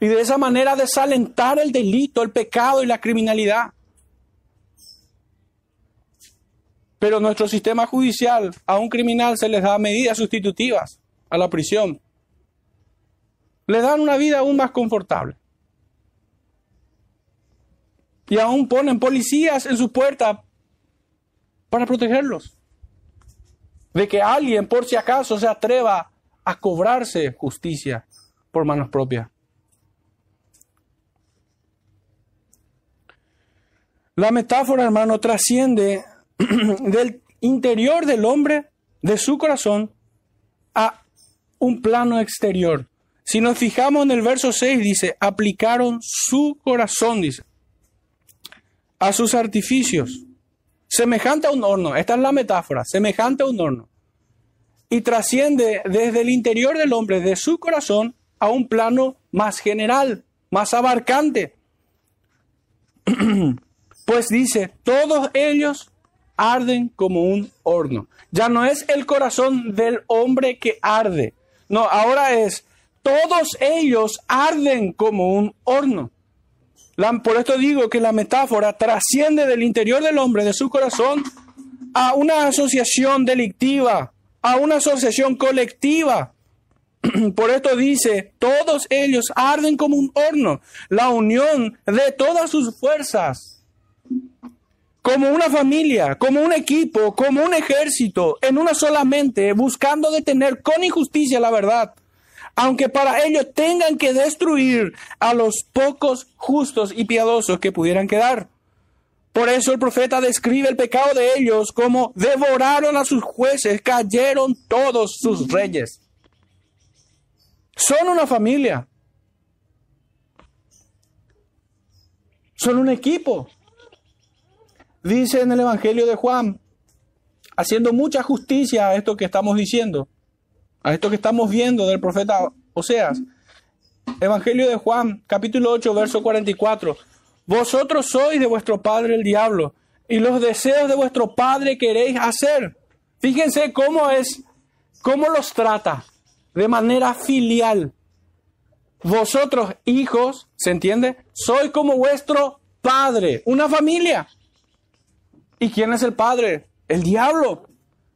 Y de esa manera desalentar el delito, el pecado y la criminalidad. Pero nuestro sistema judicial, a un criminal se les da medidas sustitutivas a la prisión. Le dan una vida aún más confortable. Y aún ponen policías en su puerta para protegerlos. De que alguien, por si acaso, se atreva a cobrarse justicia por manos propias. La metáfora, hermano, trasciende del interior del hombre, de su corazón, a un plano exterior. Si nos fijamos en el verso 6, dice, aplicaron su corazón, dice, a sus artificios, semejante a un horno. Esta es la metáfora, semejante a un horno. Y trasciende desde el interior del hombre, de su corazón, a un plano más general, más abarcante. pues dice, todos ellos arden como un horno. Ya no es el corazón del hombre que arde. No, ahora es, todos ellos arden como un horno. por esto digo que la metáfora trasciende del interior del hombre, de su corazón, a una asociación delictiva, a una asociación colectiva. Por esto dice, todos ellos arden como un horno, la unión de todas sus fuerzas como una familia, como un equipo, como un ejército, en una sola mente, buscando detener con injusticia la verdad, aunque para ello tengan que destruir a los pocos justos y piadosos que pudieran quedar. Por eso el profeta describe el pecado de ellos como devoraron a sus jueces, cayeron todos sus reyes. Son una familia. Son un equipo dice en el Evangelio de Juan, haciendo mucha justicia a esto que estamos diciendo, a esto que estamos viendo del profeta Oseas. Evangelio de Juan, capítulo 8, verso 44. Vosotros sois de vuestro padre el diablo, y los deseos de vuestro padre queréis hacer. Fíjense cómo es, cómo los trata de manera filial. Vosotros, hijos, ¿se entiende? Sois como vuestro padre, una familia. ¿Y quién es el padre? El diablo.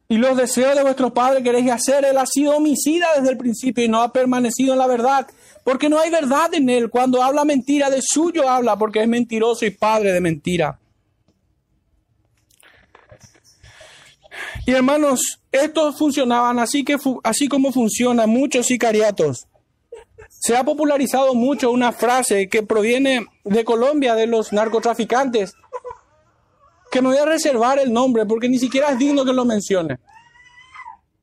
Y los deseos de vuestro padre queréis hacer. Él ha sido homicida desde el principio y no ha permanecido en la verdad. Porque no hay verdad en él. Cuando habla mentira, de suyo habla, porque es mentiroso y padre de mentira. Y hermanos, estos funcionaban así, que así como funcionan muchos sicariatos. Se ha popularizado mucho una frase que proviene de Colombia, de los narcotraficantes, que me voy a reservar el nombre porque ni siquiera es digno que lo mencione.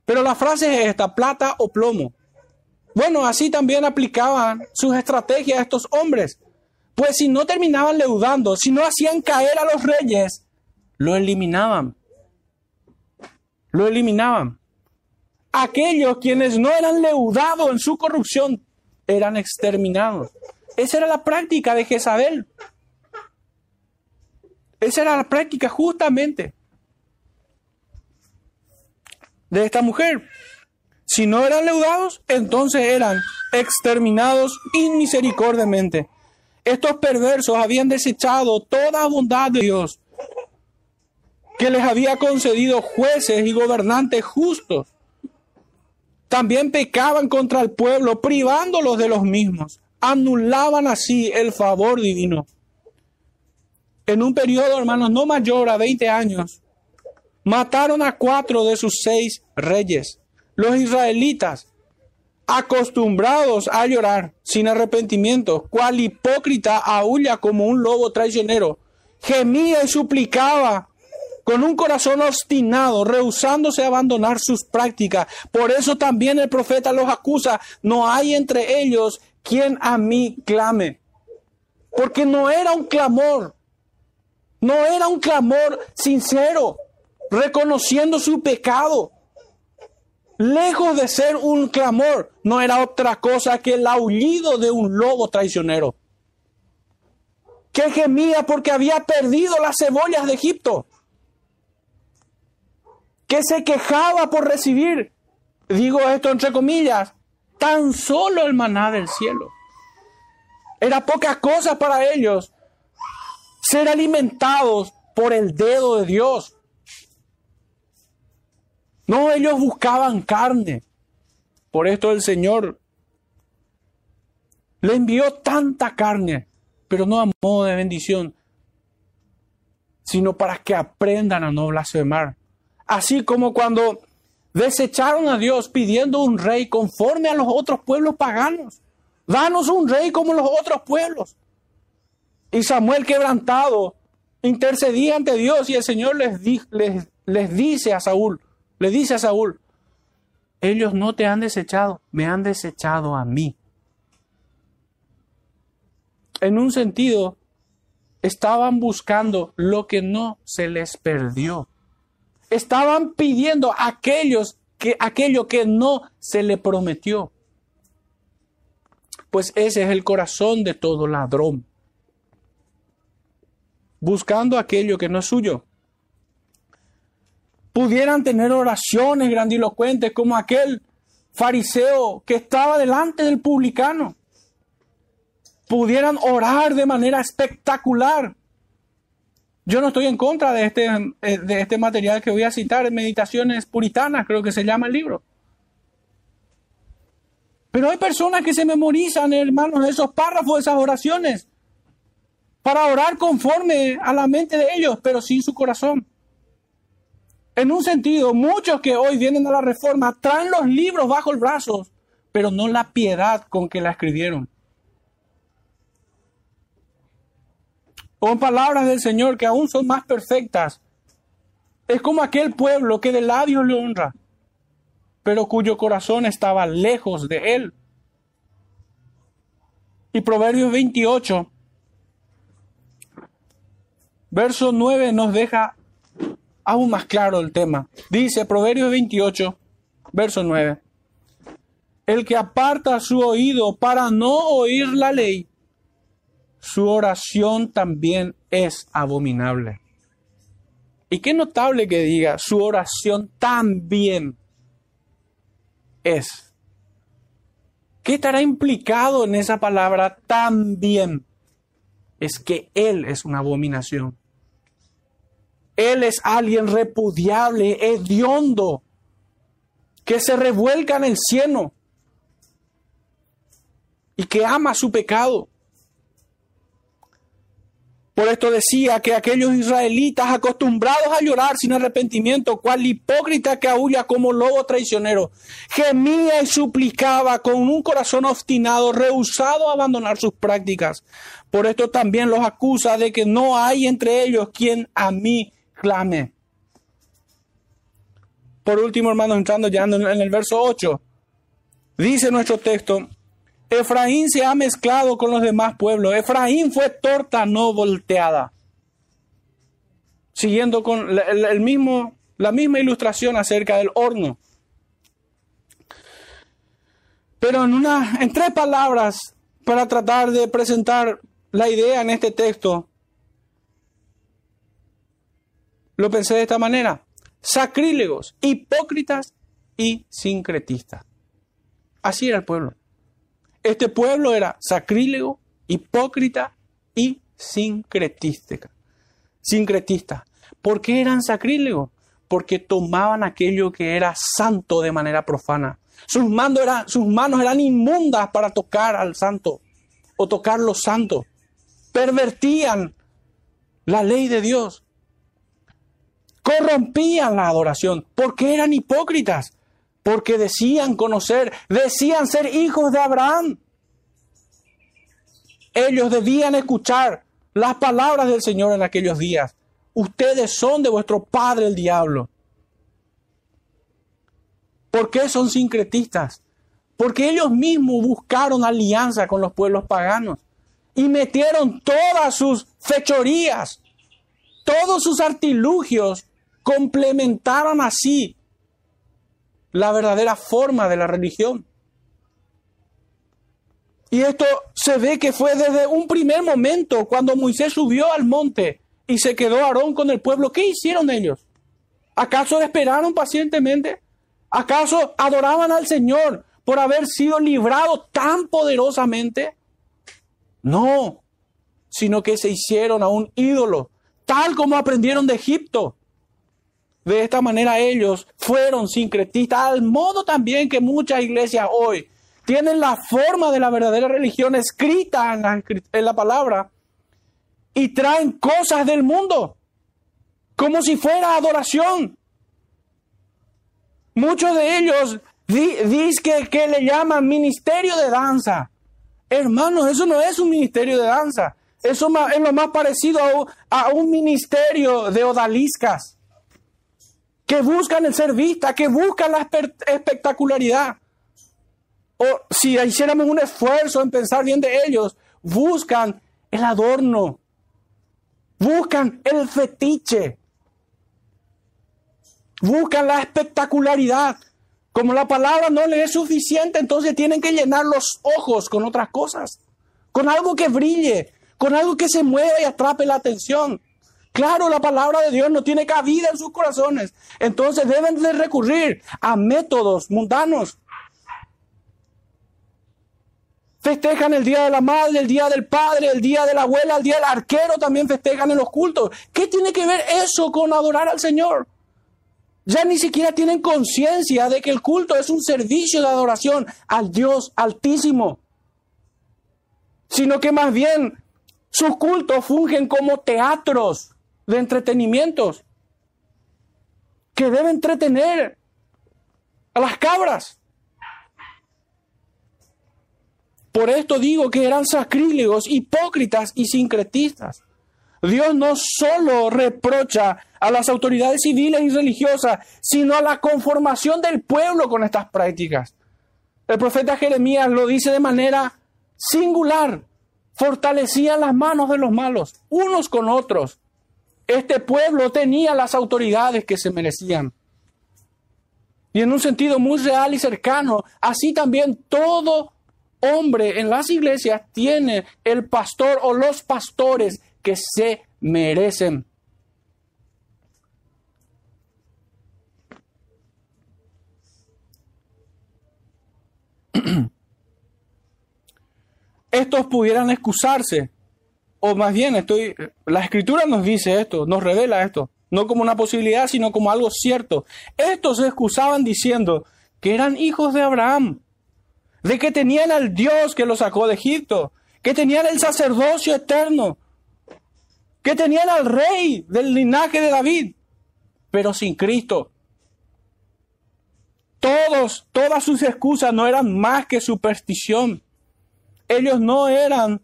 Pero la frase es esta, plata o plomo. Bueno, así también aplicaban sus estrategias a estos hombres. Pues si no terminaban leudando, si no hacían caer a los reyes, lo eliminaban. Lo eliminaban. Aquellos quienes no eran leudados en su corrupción eran exterminados. Esa era la práctica de Jezabel. Esa era la práctica justamente de esta mujer. Si no eran leudados, entonces eran exterminados inmisericordiamente. Estos perversos habían desechado toda bondad de Dios, que les había concedido jueces y gobernantes justos. También pecaban contra el pueblo, privándolos de los mismos. Anulaban así el favor divino. En un periodo, hermanos, no mayor a 20 años, mataron a cuatro de sus seis reyes los israelitas, acostumbrados a llorar sin arrepentimiento, cual hipócrita aúlla como un lobo traicionero, gemía y suplicaba con un corazón obstinado, rehusándose a abandonar sus prácticas. Por eso también el profeta los acusa, no hay entre ellos quien a mí clame. Porque no era un clamor, no era un clamor sincero, reconociendo su pecado lejos de ser un clamor, no era otra cosa que el aullido de un lobo traicionero, que gemía porque había perdido las cebollas de Egipto, que se quejaba por recibir, digo esto entre comillas, tan solo el maná del cielo. Era poca cosa para ellos ser alimentados por el dedo de Dios. No, ellos buscaban carne. Por esto el Señor le envió tanta carne, pero no a modo de bendición, sino para que aprendan a no blasfemar. Así como cuando desecharon a Dios pidiendo un rey conforme a los otros pueblos paganos. Danos un rey como los otros pueblos. Y Samuel quebrantado intercedía ante Dios y el Señor les, les, les dice a Saúl, le dice a Saúl, ellos no te han desechado, me han desechado a mí. En un sentido, estaban buscando lo que no se les perdió. Estaban pidiendo aquellos que, aquello que no se le prometió. Pues ese es el corazón de todo ladrón. Buscando aquello que no es suyo pudieran tener oraciones grandilocuentes como aquel fariseo que estaba delante del publicano. Pudieran orar de manera espectacular. Yo no estoy en contra de este, eh, de este material que voy a citar, Meditaciones Puritanas, creo que se llama el libro. Pero hay personas que se memorizan, hermanos, esos párrafos, esas oraciones, para orar conforme a la mente de ellos, pero sin su corazón. En un sentido, muchos que hoy vienen a la reforma traen los libros bajo el brazo, pero no la piedad con que la escribieron. Con palabras del Señor que aún son más perfectas. Es como aquel pueblo que de labios le honra, pero cuyo corazón estaba lejos de él. Y Proverbios 28, verso 9 nos deja aún más claro el tema. Dice Proverbios 28, verso 9. El que aparta su oído para no oír la ley, su oración también es abominable. Y qué notable que diga, su oración también es. ¿Qué estará implicado en esa palabra también? Es que Él es una abominación. Él es alguien repudiable, hediondo, que se revuelca en el cielo y que ama su pecado. Por esto decía que aquellos israelitas acostumbrados a llorar sin arrepentimiento, cual hipócrita que aúlla como lobo traicionero, gemía y suplicaba con un corazón obstinado, rehusado a abandonar sus prácticas. Por esto también los acusa de que no hay entre ellos quien a mí clame. Por último, hermanos, entrando ya en el verso 8, dice nuestro texto, Efraín se ha mezclado con los demás pueblos. Efraín fue torta no volteada. Siguiendo con el, mismo, la misma ilustración acerca del horno. Pero en, una, en tres palabras, para tratar de presentar la idea en este texto, lo pensé de esta manera. Sacrílegos, hipócritas y sincretistas. Así era el pueblo. Este pueblo era sacrílego, hipócrita y sincretista. Sincretista. ¿Por qué eran sacrílegos? Porque tomaban aquello que era santo de manera profana. Sus, sus manos eran inmundas para tocar al santo o tocar lo santo. Pervertían la ley de Dios. Corrompían la adoración porque eran hipócritas porque decían conocer, decían ser hijos de Abraham. Ellos debían escuchar las palabras del Señor en aquellos días. Ustedes son de vuestro padre el diablo. ¿Por qué son sincretistas? Porque ellos mismos buscaron alianza con los pueblos paganos y metieron todas sus fechorías, todos sus artilugios, complementaron así la verdadera forma de la religión. Y esto se ve que fue desde un primer momento, cuando Moisés subió al monte y se quedó Aarón con el pueblo. ¿Qué hicieron ellos? ¿Acaso esperaron pacientemente? ¿Acaso adoraban al Señor por haber sido librado tan poderosamente? No, sino que se hicieron a un ídolo, tal como aprendieron de Egipto. De esta manera ellos fueron sincretistas, al modo también que muchas iglesias hoy tienen la forma de la verdadera religión escrita en la, en la palabra y traen cosas del mundo, como si fuera adoración. Muchos de ellos dicen que, le llaman ministerio de danza. Hermanos, eso no es un ministerio de danza. Eso es lo más parecido a, a un ministerio de odaliscas que buscan el ser vista, que buscan la espectacularidad. O si hiciéramos un esfuerzo en pensar bien de ellos, buscan el adorno, buscan el fetiche, buscan la espectacularidad. Como la palabra no les es suficiente, entonces tienen que llenar los ojos con otras cosas, con algo que brille, con algo que se mueva y atrape la atención. Claro, la palabra de Dios no tiene cabida en sus corazones. Entonces deben de recurrir a métodos mundanos. Festejan el día de la madre, el día del padre, el día de la abuela, el día del arquero, también festejan en los cultos. ¿Qué tiene que ver eso con adorar al Señor? Ya ni siquiera tienen conciencia de que el culto es un servicio de adoración al Dios altísimo, sino que más bien sus cultos fungen como teatros de entretenimientos que debe entretener a las cabras. Por esto digo que eran sacrílegos, hipócritas y sincretistas. Dios no solo reprocha a las autoridades civiles y religiosas, sino a la conformación del pueblo con estas prácticas. El profeta Jeremías lo dice de manera singular. Fortalecían las manos de los malos, unos con otros, este pueblo tenía las autoridades que se merecían. Y en un sentido muy real y cercano, así también todo hombre en las iglesias tiene el pastor o los pastores que se merecen. Estos pudieran excusarse o más bien estoy, la escritura nos dice esto, nos revela esto, no como una posibilidad, sino como algo cierto. Estos se excusaban diciendo que eran hijos de Abraham, de que tenían al Dios que los sacó de Egipto, que tenían el sacerdocio eterno, que tenían al rey del linaje de David, pero sin Cristo. Todos, todas sus excusas no eran más que superstición. Ellos no eran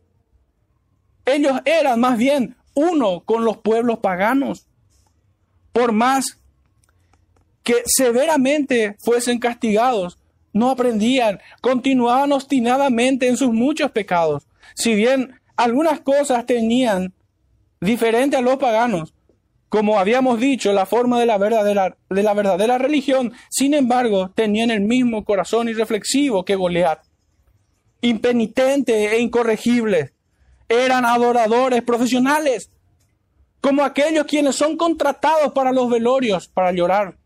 ellos eran más bien uno con los pueblos paganos. por más que severamente fuesen castigados, no aprendían, continuaban obstinadamente en sus muchos pecados. Si bien algunas cosas tenían diferente a los paganos, como habíamos dicho, la forma de la verdadera, de la verdadera religión, sin embargo, tenían el mismo corazón irreflexivo que Goliat, impenitente e incorregible. Eran adoradores profesionales, como aquellos quienes son contratados para los velorios, para llorar.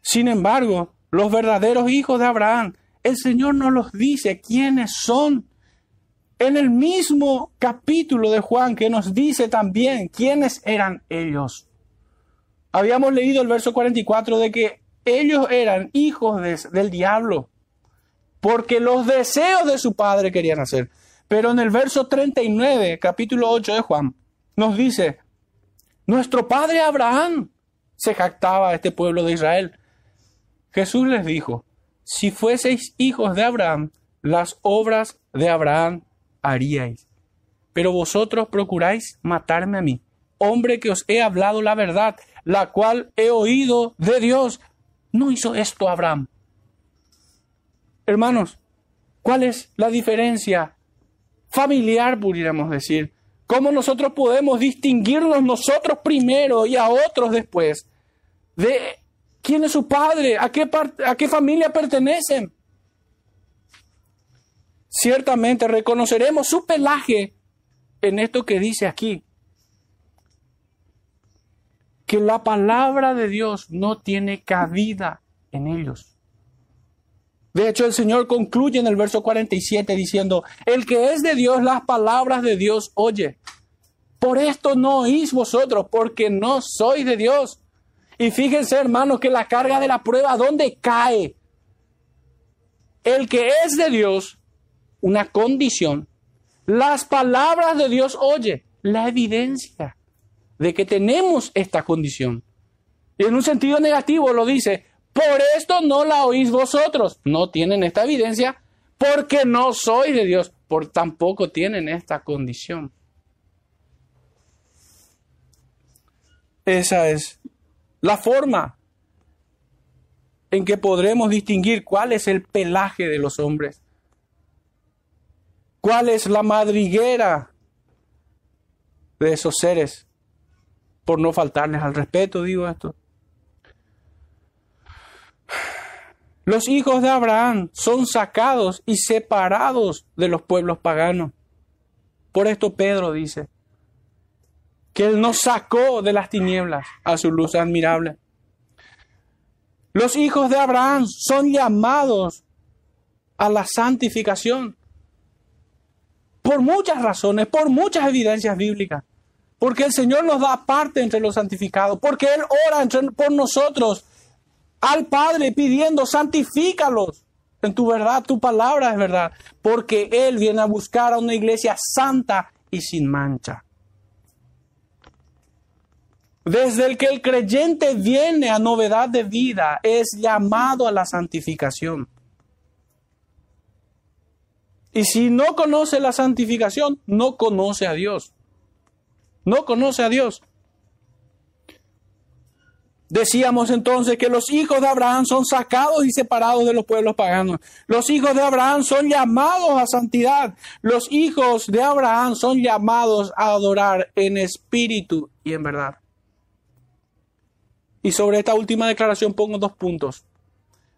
Sin embargo, los verdaderos hijos de Abraham, el Señor nos los dice quiénes son. En el mismo capítulo de Juan que nos dice también quiénes eran ellos. Habíamos leído el verso 44 de que ellos eran hijos del diablo, porque los deseos de su padre querían hacer. Pero en el verso 39, capítulo 8 de Juan, nos dice, nuestro padre Abraham se jactaba a este pueblo de Israel. Jesús les dijo, si fueseis hijos de Abraham, las obras de Abraham haríais. Pero vosotros procuráis matarme a mí, hombre que os he hablado la verdad, la cual he oído de Dios. No hizo esto Abraham. Hermanos, ¿cuál es la diferencia familiar, pudiéramos decir? ¿Cómo nosotros podemos distinguirnos nosotros primero y a otros después de quién es su padre, a qué, a qué familia pertenecen? Ciertamente reconoceremos su pelaje en esto que dice aquí, que la palabra de Dios no tiene cabida en ellos. De hecho, el Señor concluye en el verso 47 diciendo, el que es de Dios, las palabras de Dios oye. Por esto no oís vosotros, porque no sois de Dios. Y fíjense, hermanos, que la carga de la prueba, ¿dónde cae? El que es de Dios, una condición, las palabras de Dios oye, la evidencia de que tenemos esta condición. Y en un sentido negativo lo dice, por esto no la oís vosotros. No tienen esta evidencia porque no sois de Dios, por tampoco tienen esta condición. Esa es la forma en que podremos distinguir cuál es el pelaje de los hombres, cuál es la madriguera de esos seres, por no faltarles al respeto, digo esto. Los hijos de Abraham son sacados y separados de los pueblos paganos. Por esto Pedro dice que Él nos sacó de las tinieblas a su luz admirable. Los hijos de Abraham son llamados a la santificación por muchas razones, por muchas evidencias bíblicas. Porque el Señor nos da parte entre los santificados, porque Él ora por nosotros al Padre pidiendo, santifícalos en tu verdad, tu palabra es verdad, porque Él viene a buscar a una iglesia santa y sin mancha. Desde el que el creyente viene a novedad de vida, es llamado a la santificación. Y si no conoce la santificación, no conoce a Dios. No conoce a Dios. Decíamos entonces que los hijos de Abraham son sacados y separados de los pueblos paganos. Los hijos de Abraham son llamados a santidad. Los hijos de Abraham son llamados a adorar en espíritu y en verdad. Y sobre esta última declaración pongo dos puntos.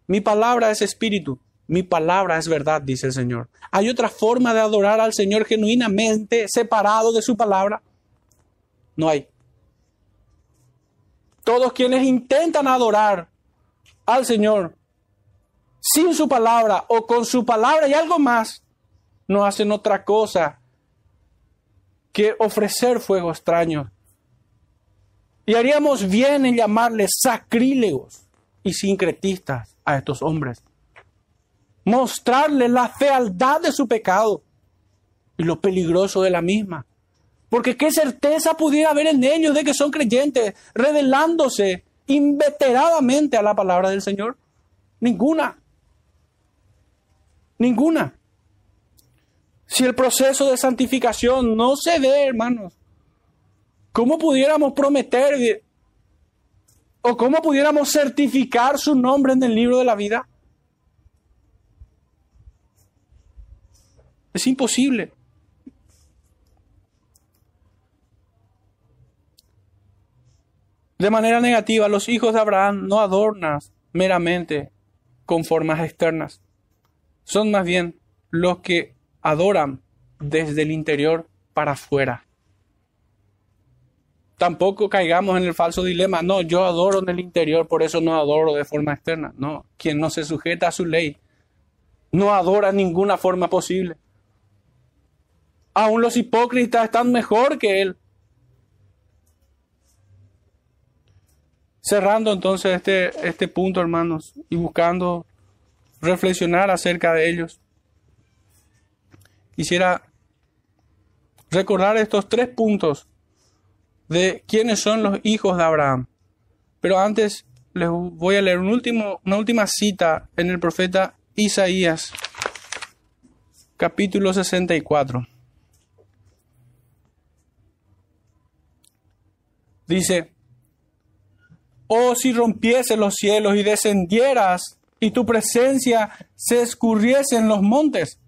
Mi palabra es espíritu, mi palabra es verdad, dice el Señor. ¿Hay otra forma de adorar al Señor genuinamente separado de su palabra? No hay. Todos quienes intentan adorar al Señor sin su palabra o con su palabra y algo más, no hacen otra cosa que ofrecer fuego extraño. Y haríamos bien en llamarles sacrílegos y sincretistas a estos hombres. Mostrarles la fealdad de su pecado y lo peligroso de la misma. Porque qué certeza pudiera haber en ellos de que son creyentes, revelándose inveteradamente a la palabra del Señor. Ninguna. Ninguna. Si el proceso de santificación no se ve, hermanos, ¿Cómo pudiéramos prometer o cómo pudiéramos certificar su nombre en el libro de la vida? Es imposible. De manera negativa, los hijos de Abraham no adornan meramente con formas externas. Son más bien los que adoran desde el interior para afuera. Tampoco caigamos en el falso dilema, no, yo adoro en el interior, por eso no adoro de forma externa. No, quien no se sujeta a su ley no adora ninguna forma posible. Aún los hipócritas están mejor que él. Cerrando entonces este, este punto, hermanos, y buscando reflexionar acerca de ellos. Quisiera recordar estos tres puntos de quiénes son los hijos de Abraham. Pero antes les voy a leer un último, una última cita en el profeta Isaías, capítulo 64. Dice, oh si rompiese los cielos y descendieras y tu presencia se escurriese en los montes,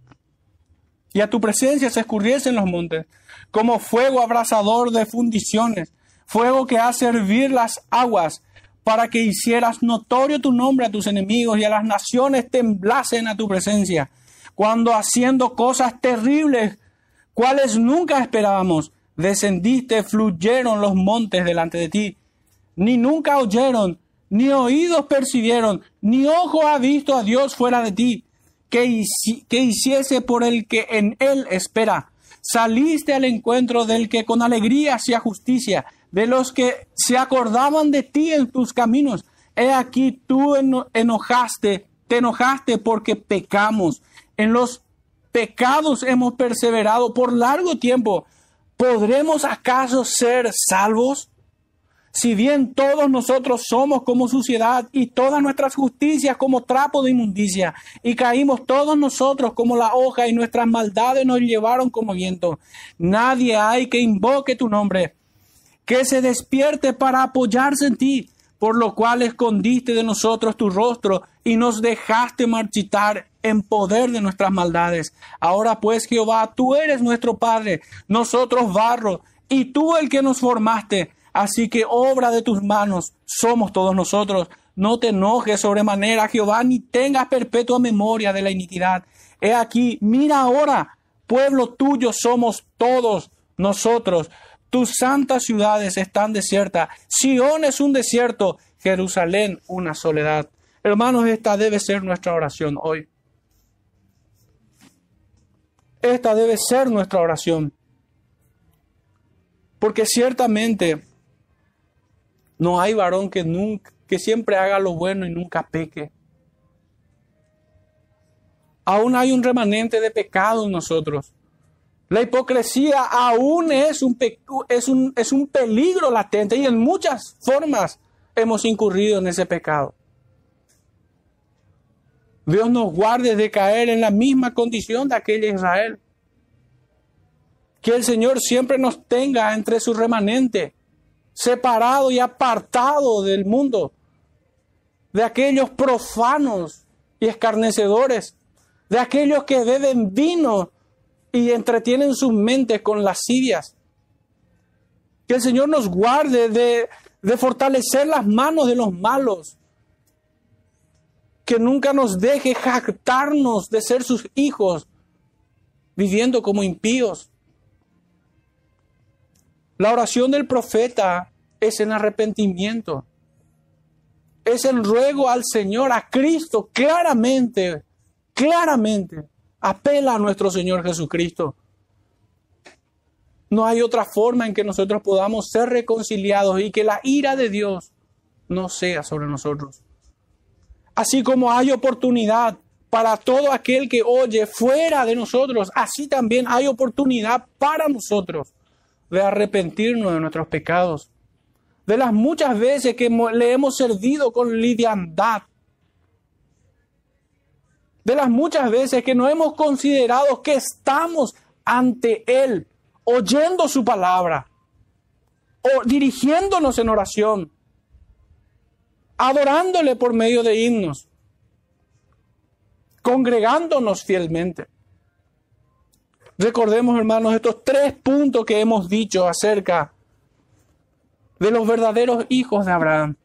y a tu presencia se escurriese en los montes, como fuego abrasador de fundiciones, fuego que hace hervir las aguas, para que hicieras notorio tu nombre a tus enemigos y a las naciones temblasen a tu presencia, cuando haciendo cosas terribles, cuales nunca esperábamos, descendiste, fluyeron los montes delante de ti, ni nunca oyeron, ni oídos percibieron, ni ojo ha visto a Dios fuera de ti, que, que hiciese por el que en él espera. Saliste al encuentro del que con alegría hacía justicia, de los que se acordaban de ti en tus caminos. He aquí tú enojaste, te enojaste porque pecamos. En los pecados hemos perseverado por largo tiempo. ¿Podremos acaso ser salvos? Si bien todos nosotros somos como suciedad y todas nuestras justicias como trapo de inmundicia, y caímos todos nosotros como la hoja y nuestras maldades nos llevaron como viento, nadie hay que invoque tu nombre, que se despierte para apoyarse en ti, por lo cual escondiste de nosotros tu rostro y nos dejaste marchitar en poder de nuestras maldades. Ahora pues, Jehová, tú eres nuestro Padre, nosotros barro, y tú el que nos formaste Así que obra de tus manos somos todos nosotros. No te enojes sobremanera, Jehová, ni tengas perpetua memoria de la iniquidad. He aquí, mira ahora, pueblo tuyo somos todos nosotros. Tus santas ciudades están desiertas. Sión es un desierto, Jerusalén una soledad. Hermanos, esta debe ser nuestra oración hoy. Esta debe ser nuestra oración. Porque ciertamente no hay varón que nunca, que siempre haga lo bueno y nunca peque. Aún hay un remanente de pecado en nosotros. La hipocresía aún es un, es, un, es un peligro latente y en muchas formas hemos incurrido en ese pecado. Dios nos guarde de caer en la misma condición de aquella Israel. Que el Señor siempre nos tenga entre su remanente separado y apartado del mundo, de aquellos profanos y escarnecedores, de aquellos que beben vino y entretienen sus mentes con lascivias. Que el Señor nos guarde de, de fortalecer las manos de los malos. Que nunca nos deje jactarnos de ser sus hijos, viviendo como impíos. La oración del profeta es en arrepentimiento. Es el ruego al Señor, a Cristo, claramente, claramente. Apela a nuestro Señor Jesucristo. No hay otra forma en que nosotros podamos ser reconciliados y que la ira de Dios no sea sobre nosotros. Así como hay oportunidad para todo aquel que oye fuera de nosotros, así también hay oportunidad para nosotros de arrepentirnos de nuestros pecados, de las muchas veces que le hemos servido con lidiandad, de las muchas veces que no hemos considerado que estamos ante Él, oyendo su palabra, o dirigiéndonos en oración, adorándole por medio de himnos, congregándonos fielmente. Recordemos, hermanos, estos tres puntos que hemos dicho acerca de los verdaderos hijos de Abraham.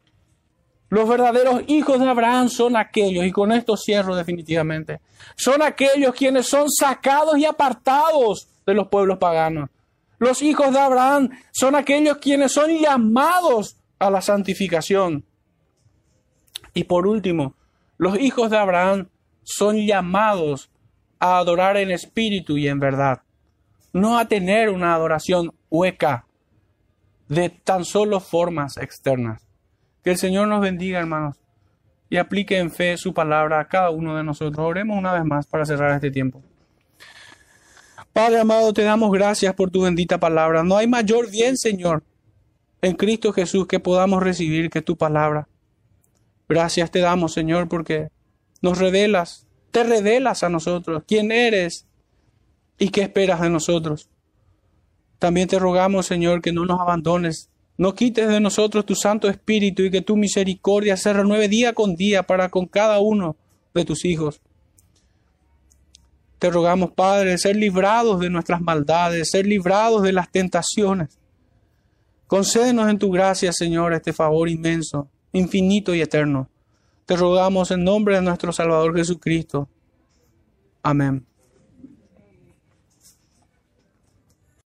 Los verdaderos hijos de Abraham son aquellos, y con esto cierro definitivamente, son aquellos quienes son sacados y apartados de los pueblos paganos. Los hijos de Abraham son aquellos quienes son llamados a la santificación. Y por último, los hijos de Abraham son llamados a adorar en espíritu y en verdad, no a tener una adoración hueca de tan solo formas externas. Que el Señor nos bendiga, hermanos, y aplique en fe su palabra a cada uno de nosotros. Oremos una vez más para cerrar este tiempo. Padre amado, te damos gracias por tu bendita palabra. No hay mayor bien, Señor, en Cristo Jesús que podamos recibir que tu palabra. Gracias te damos, Señor, porque nos revelas, te revelas a nosotros quién eres y qué esperas de nosotros. También te rogamos, Señor, que no nos abandones, no quites de nosotros tu Santo Espíritu y que tu misericordia se renueve día con día para con cada uno de tus hijos. Te rogamos, Padre, ser librados de nuestras maldades, ser librados de las tentaciones. Concédenos en tu gracia, Señor, este favor inmenso, infinito y eterno. Te rogamos en nombre de nuestro Salvador Jesucristo. Amén.